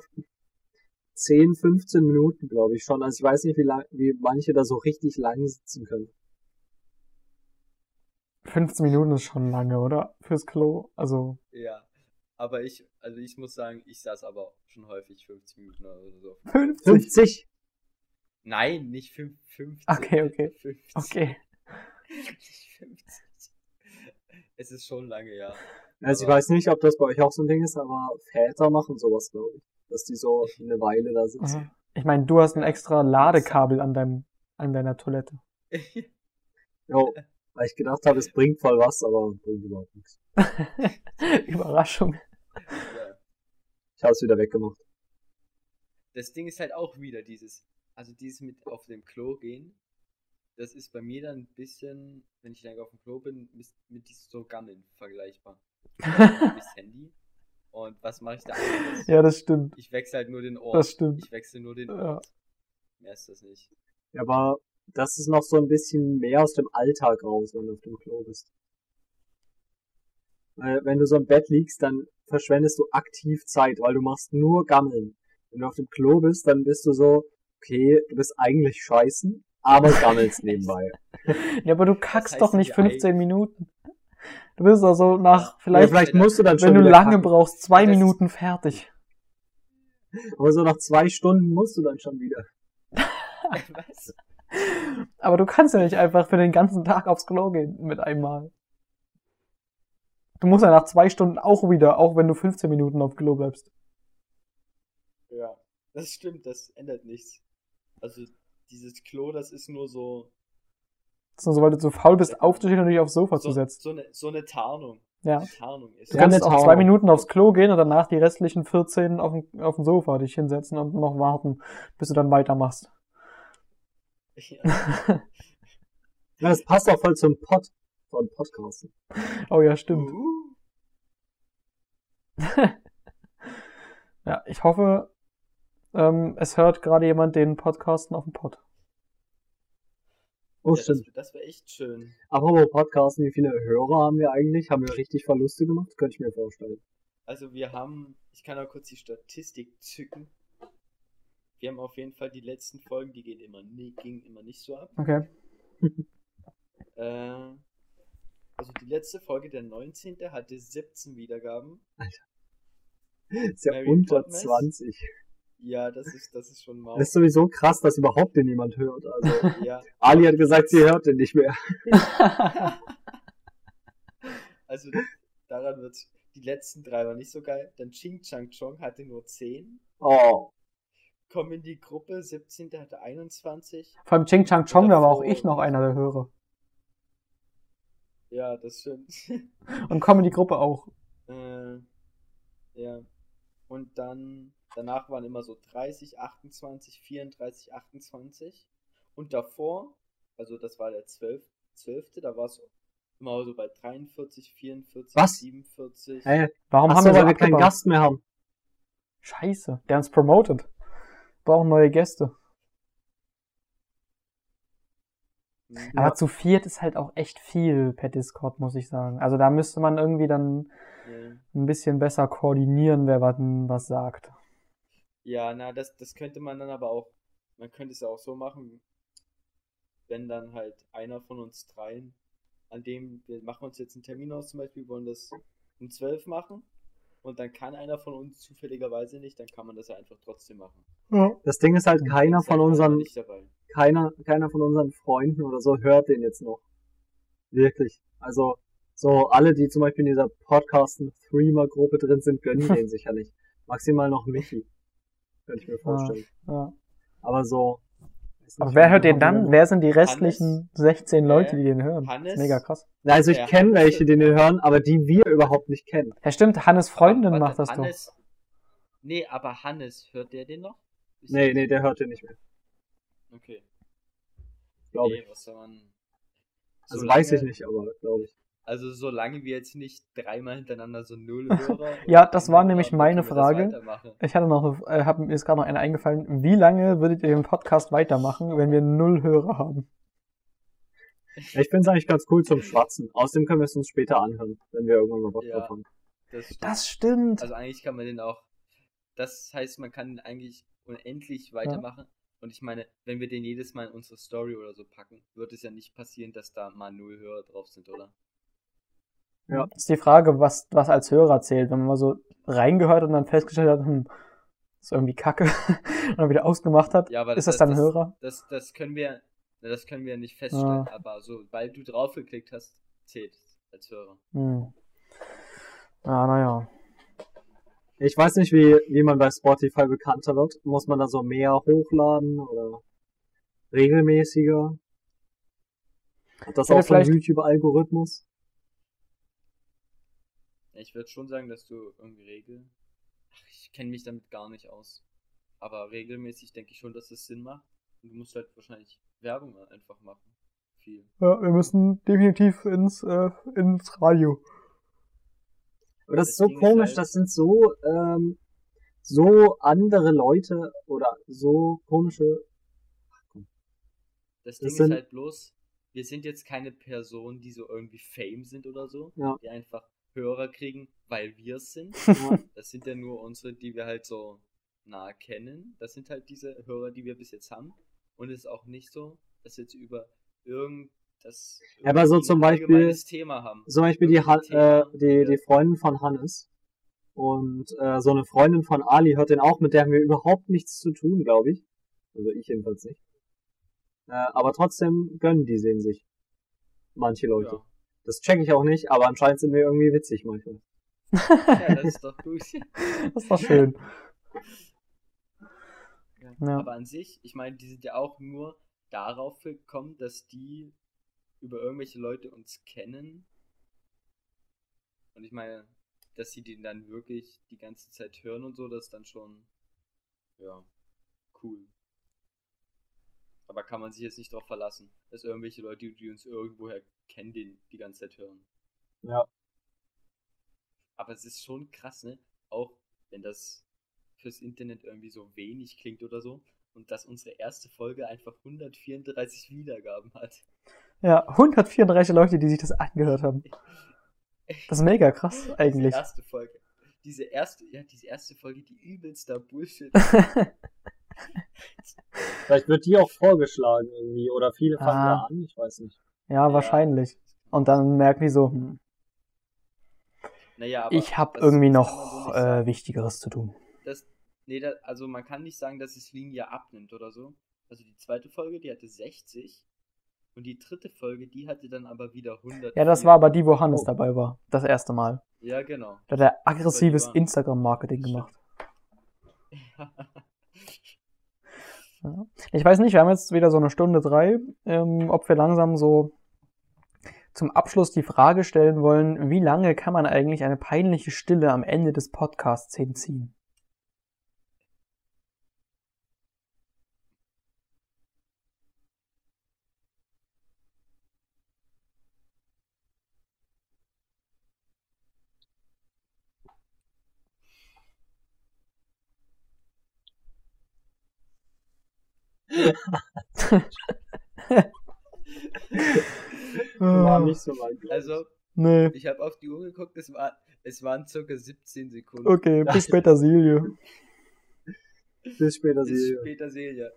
10, 15 Minuten, glaube ich schon. Also ich weiß nicht, wie, lang, wie manche da so richtig lang sitzen können. 15 Minuten ist schon lange, oder? Fürs Klo. Also, Ja. Aber ich, also ich muss sagen, ich saß aber schon häufig 50 Minuten oder so. 50? 50. Nein, nicht 5, 50. Okay, okay. *laughs* 50. Okay. Nicht 50. Es ist schon lange, ja. Also ich Aber- weiß nicht, ob das bei euch auch so ein Ding ist, aber Väter machen sowas, glaube ich. Dass die so *laughs* eine Weile da sitzen. Aha. Ich meine, du hast ein extra Ladekabel an deinem, an deiner Toilette. *laughs* Jo, weil ich gedacht habe, es bringt voll was, aber bringt überhaupt nichts. *laughs* Überraschung. ja. Ich habe es wieder weggemacht. Das Ding ist halt auch wieder dieses, also dieses mit auf dem Klo gehen, das ist bei mir dann ein bisschen, wenn ich lange auf dem Klo bin, mit, mit diesem so Gammeln vergleichbar. *laughs* Das Handy. Und was mache ich da *laughs* anderes? ja, das stimmt. Ich wechsle halt nur den Ort. Das stimmt. Ich wechsle nur den Ja. Ort. Mehr ist das nicht. Ja, aber das ist noch so ein bisschen mehr aus dem Alltag raus, wenn du auf dem Klo bist. Weil wenn du so im Bett liegst, dann verschwendest du aktiv Zeit, weil du machst nur Gammeln. Wenn du auf dem Klo bist, dann bist du so, okay, du bist eigentlich scheißen, aber gammelst *laughs* nebenbei. Ja, aber du kackst heißt doch nicht hier 15 eigentlich? Minuten. Du bist doch so nach, Ja, vielleicht, vielleicht musst du dann schon wenn du lange kacken. brauchst, zwei Das Minuten fertig. Aber so nach zwei Stunden musst du dann schon wieder. *laughs* was? Aber du kannst ja nicht einfach für den ganzen Tag aufs Klo gehen mit einmal. Du musst ja nach zwei Stunden auch wieder, auch wenn du 15 Minuten auf Klo bleibst. Ja, das stimmt, das ändert nichts. Also dieses Klo, das ist nur so, Das ist nur so, weil du zu faul bist, aufzustehen und dich aufs Sofa zu so, setzen. so, eine, so eine Tarnung. Ja. Eine Tarnung ist Du kannst eine auch zwei. Minuten aufs Klo gehen und danach die restlichen 14 auf dem, auf dem Sofa dich hinsetzen und noch warten, bis du dann weitermachst. Ja. Ja, *laughs* das passt auch voll zum Pod von Podcasten. Oh ja, stimmt. Uh, *laughs* Ja, ich hoffe, ähm, es hört gerade jemand den Podcasten auf dem Pod. Oh, ja, stimmt. das das wäre echt schön. Apropos Podcasten, wie viele Hörer haben wir eigentlich? Haben wir richtig Verluste gemacht? Könnte ich mir vorstellen. Also wir haben, ich kann auch kurz die Statistik zücken. Wir haben auf jeden Fall die letzten Folgen, die gehen immer, nie, gingen immer nicht so ab. Okay. *laughs* Äh, also die letzte Folge, der 19. hatte 17 Wiedergaben. Ist ja Mary unter Poppins? 20. Ja, das ist, das ist schon mau. Das ist sowieso krass, dass überhaupt den jemand hört. Also, *laughs* ja, Ali hat gesagt, sie hört den nicht mehr. *laughs* also daran wird die letzten drei waren nicht so geil. Dann Ching Chang Chong hatte nur 10. Oh. Komm in die Gruppe, 17. hatte 21. Vor allem Ching Chang Chong, da war auch ich noch einer der Hörer. Ja, das stimmt. *laughs* Und komm in die Gruppe auch. Äh, ja. Und dann, danach waren immer so 30, 28, 34, 28. Und davor, also das war der 12. 12. Da war es immer so bei 43, 44, Was? 47. Hä? Warum Ach haben so, wir weil wir keinen? Gast mehr haben. Scheiße, der uns promotet. Brauchen neue Gäste. Mhm. Aber Ja. zu viert ist halt auch echt viel per Discord, muss ich sagen. Also da müsste man irgendwie dann Ja. ein bisschen besser koordinieren, wer was, was sagt. Ja, na, das, das könnte man dann aber auch, man könnte es ja auch so machen, wenn dann halt einer von uns dreien, an dem, wir machen uns jetzt einen Termin aus, zum Beispiel, wollen das um 12 machen und dann kann einer von uns zufälligerweise nicht, dann kann man das ja einfach trotzdem machen. Das Ding ist halt, keiner Ist von halt unseren, nicht dabei. keiner, keiner von unseren Freunden oder so hört den jetzt noch. Wirklich. Also, so alle, die zum Beispiel in dieser Podcasten-Threemer-Gruppe drin sind, gönnen *laughs* den sicher nicht. Maximal noch Michi. Könnte ich mir vorstellen. Ja. Aber so. Aber wer hört den dann? Wer sind die restlichen 16 Leute, die den hören? Hannes? Das ist mega krass. Na, Also ich Ja, kenne Hannes- welche, die den hören, aber die wir überhaupt nicht kennen. Ja, stimmt, Hannes Freundin macht das Hannes, Nee, aber Hannes, hört der den noch? Ist Nee, nee, der hört den nicht mehr, Okay. glaube nee, ich. was soll man. Also Solange- weiß ich nicht, aber glaube ich. Also solange wir jetzt nicht dreimal hintereinander so null *laughs* Hörer. Ja, das war nämlich meine Frage. Ich hatte noch, eine- äh, hab, mir ist gerade noch eine eingefallen. Wie lange würdet ihr den Podcast weitermachen, wenn wir null Hörer haben? Ja, Ich finde es eigentlich ganz cool zum Schwatzen. Außerdem können wir es uns später anhören, wenn wir irgendwann mal Bock Ja. drauf haben. Das stimmt. Das stimmt. Also eigentlich kann man den auch. Das heißt, man kann den eigentlich unendlich weitermachen. Und ich meine, wenn wir den jedes Mal in unsere Story oder so packen, wird es ja nicht passieren, dass da mal null Hörer drauf sind, oder? Ja. Ist die Frage, was, was als Hörer zählt. Wenn man mal so reingehört und dann festgestellt hat, hm, ist irgendwie kacke und *laughs* dann wieder ausgemacht hat, Ja, aber ist das, dann ein Hörer? Das, das können wir, das können wir nicht feststellen, aber so, weil du draufgeklickt hast, zählt es als Hörer. Hm. Ja, naja. Ich weiß nicht, wie, wie man bei Spotify bekannter wird. Muss man da so mehr hochladen oder regelmäßiger? Hat das auch so einen vielleicht- YouTube-Algorithmus? Ich würde schon sagen, dass du irgendwie Regel. Ach, ich kenne mich damit gar nicht aus. Aber regelmäßig denke ich schon, dass es Sinn macht. Und du musst halt wahrscheinlich Werbung einfach machen. Viel. Ja, wir müssen definitiv ins, äh, ins Radio. Aber das Das ist so komisch, halt- das sind so, ähm, so andere Leute oder so komische. Das Das Ding sind- ist halt bloß, wir sind jetzt keine Personen, die so irgendwie Fame sind oder so. Ja. Die einfach Hörer kriegen, weil wir es sind. Das sind ja nur unsere, die wir halt so nah kennen. Das sind halt diese Hörer, die wir bis jetzt haben. Und es ist auch nicht so, dass jetzt über irgend das Ja, aber so zum Beispiel- Thema haben. zum Beispiel die, Han Irgendein äh, Thema, die, ja. die Freundin von Hannes. Und äh, so eine Freundin von Ali hört den auch, mit der haben wir überhaupt nichts zu tun, glaube ich. Also ich jedenfalls nicht. Äh, aber trotzdem gönnen die sehen sich. Manche Leute. Ja. Das check ich auch nicht, aber anscheinend sind wir irgendwie witzig manchmal. ja, das ist doch gut. *laughs* Das ist doch schön. Ja. Ja. Aber an sich, ich meine, die sind ja auch nur darauf gekommen, dass die über irgendwelche Leute uns kennen. Und ich meine, dass sie den dann wirklich die ganze Zeit hören und so, das ist dann schon, ja, cool. Aber kann man sich jetzt nicht darauf verlassen, dass irgendwelche Leute, die uns irgendwoher kennen, den die ganze Zeit hören. Ja. Aber es ist schon krass, ne? Auch wenn das fürs Internet irgendwie so wenig klingt oder so. Und dass unsere erste Folge einfach 134 Wiedergaben hat. Ja, 134 Leute, die sich das angehört haben. *laughs* Das ist mega krass, eigentlich. Diese erste Folge. Diese erste, ja, diese erste Folge, die übelster Bullshit. *laughs* Vielleicht wird die auch vorgeschlagen irgendwie oder viele fangen Ah. da an, ich weiß nicht. ja, wahrscheinlich. Und dann merken die so, hm, Naja, aber ich habe irgendwie noch so äh. Wichtigeres zu tun. das, nee, da, also man kann nicht sagen, dass es Linie abnimmt oder so. Also die zweite Folge, die hatte 60 und die dritte Folge, die hatte dann aber wieder 100. Ja, das war aber die, wo Hannes Oh. dabei war. Das erste Mal. Ja, genau. Da hat er aggressives Instagram-Marketing gemacht. Ja. *laughs* Ich weiß nicht, wir haben jetzt wieder so eine Stunde drei, ähm, ob wir langsam so zum Abschluss die Frage stellen wollen, wie lange kann man eigentlich eine peinliche Stille am Ende des Podcasts hinziehen? War nicht so weit. Also, nee. ich habe auf die Uhr geguckt, es, war, es waren circa 17 Sekunden. Okay, *laughs* bis später, Silje. bis später, Bis Silje. später Silja.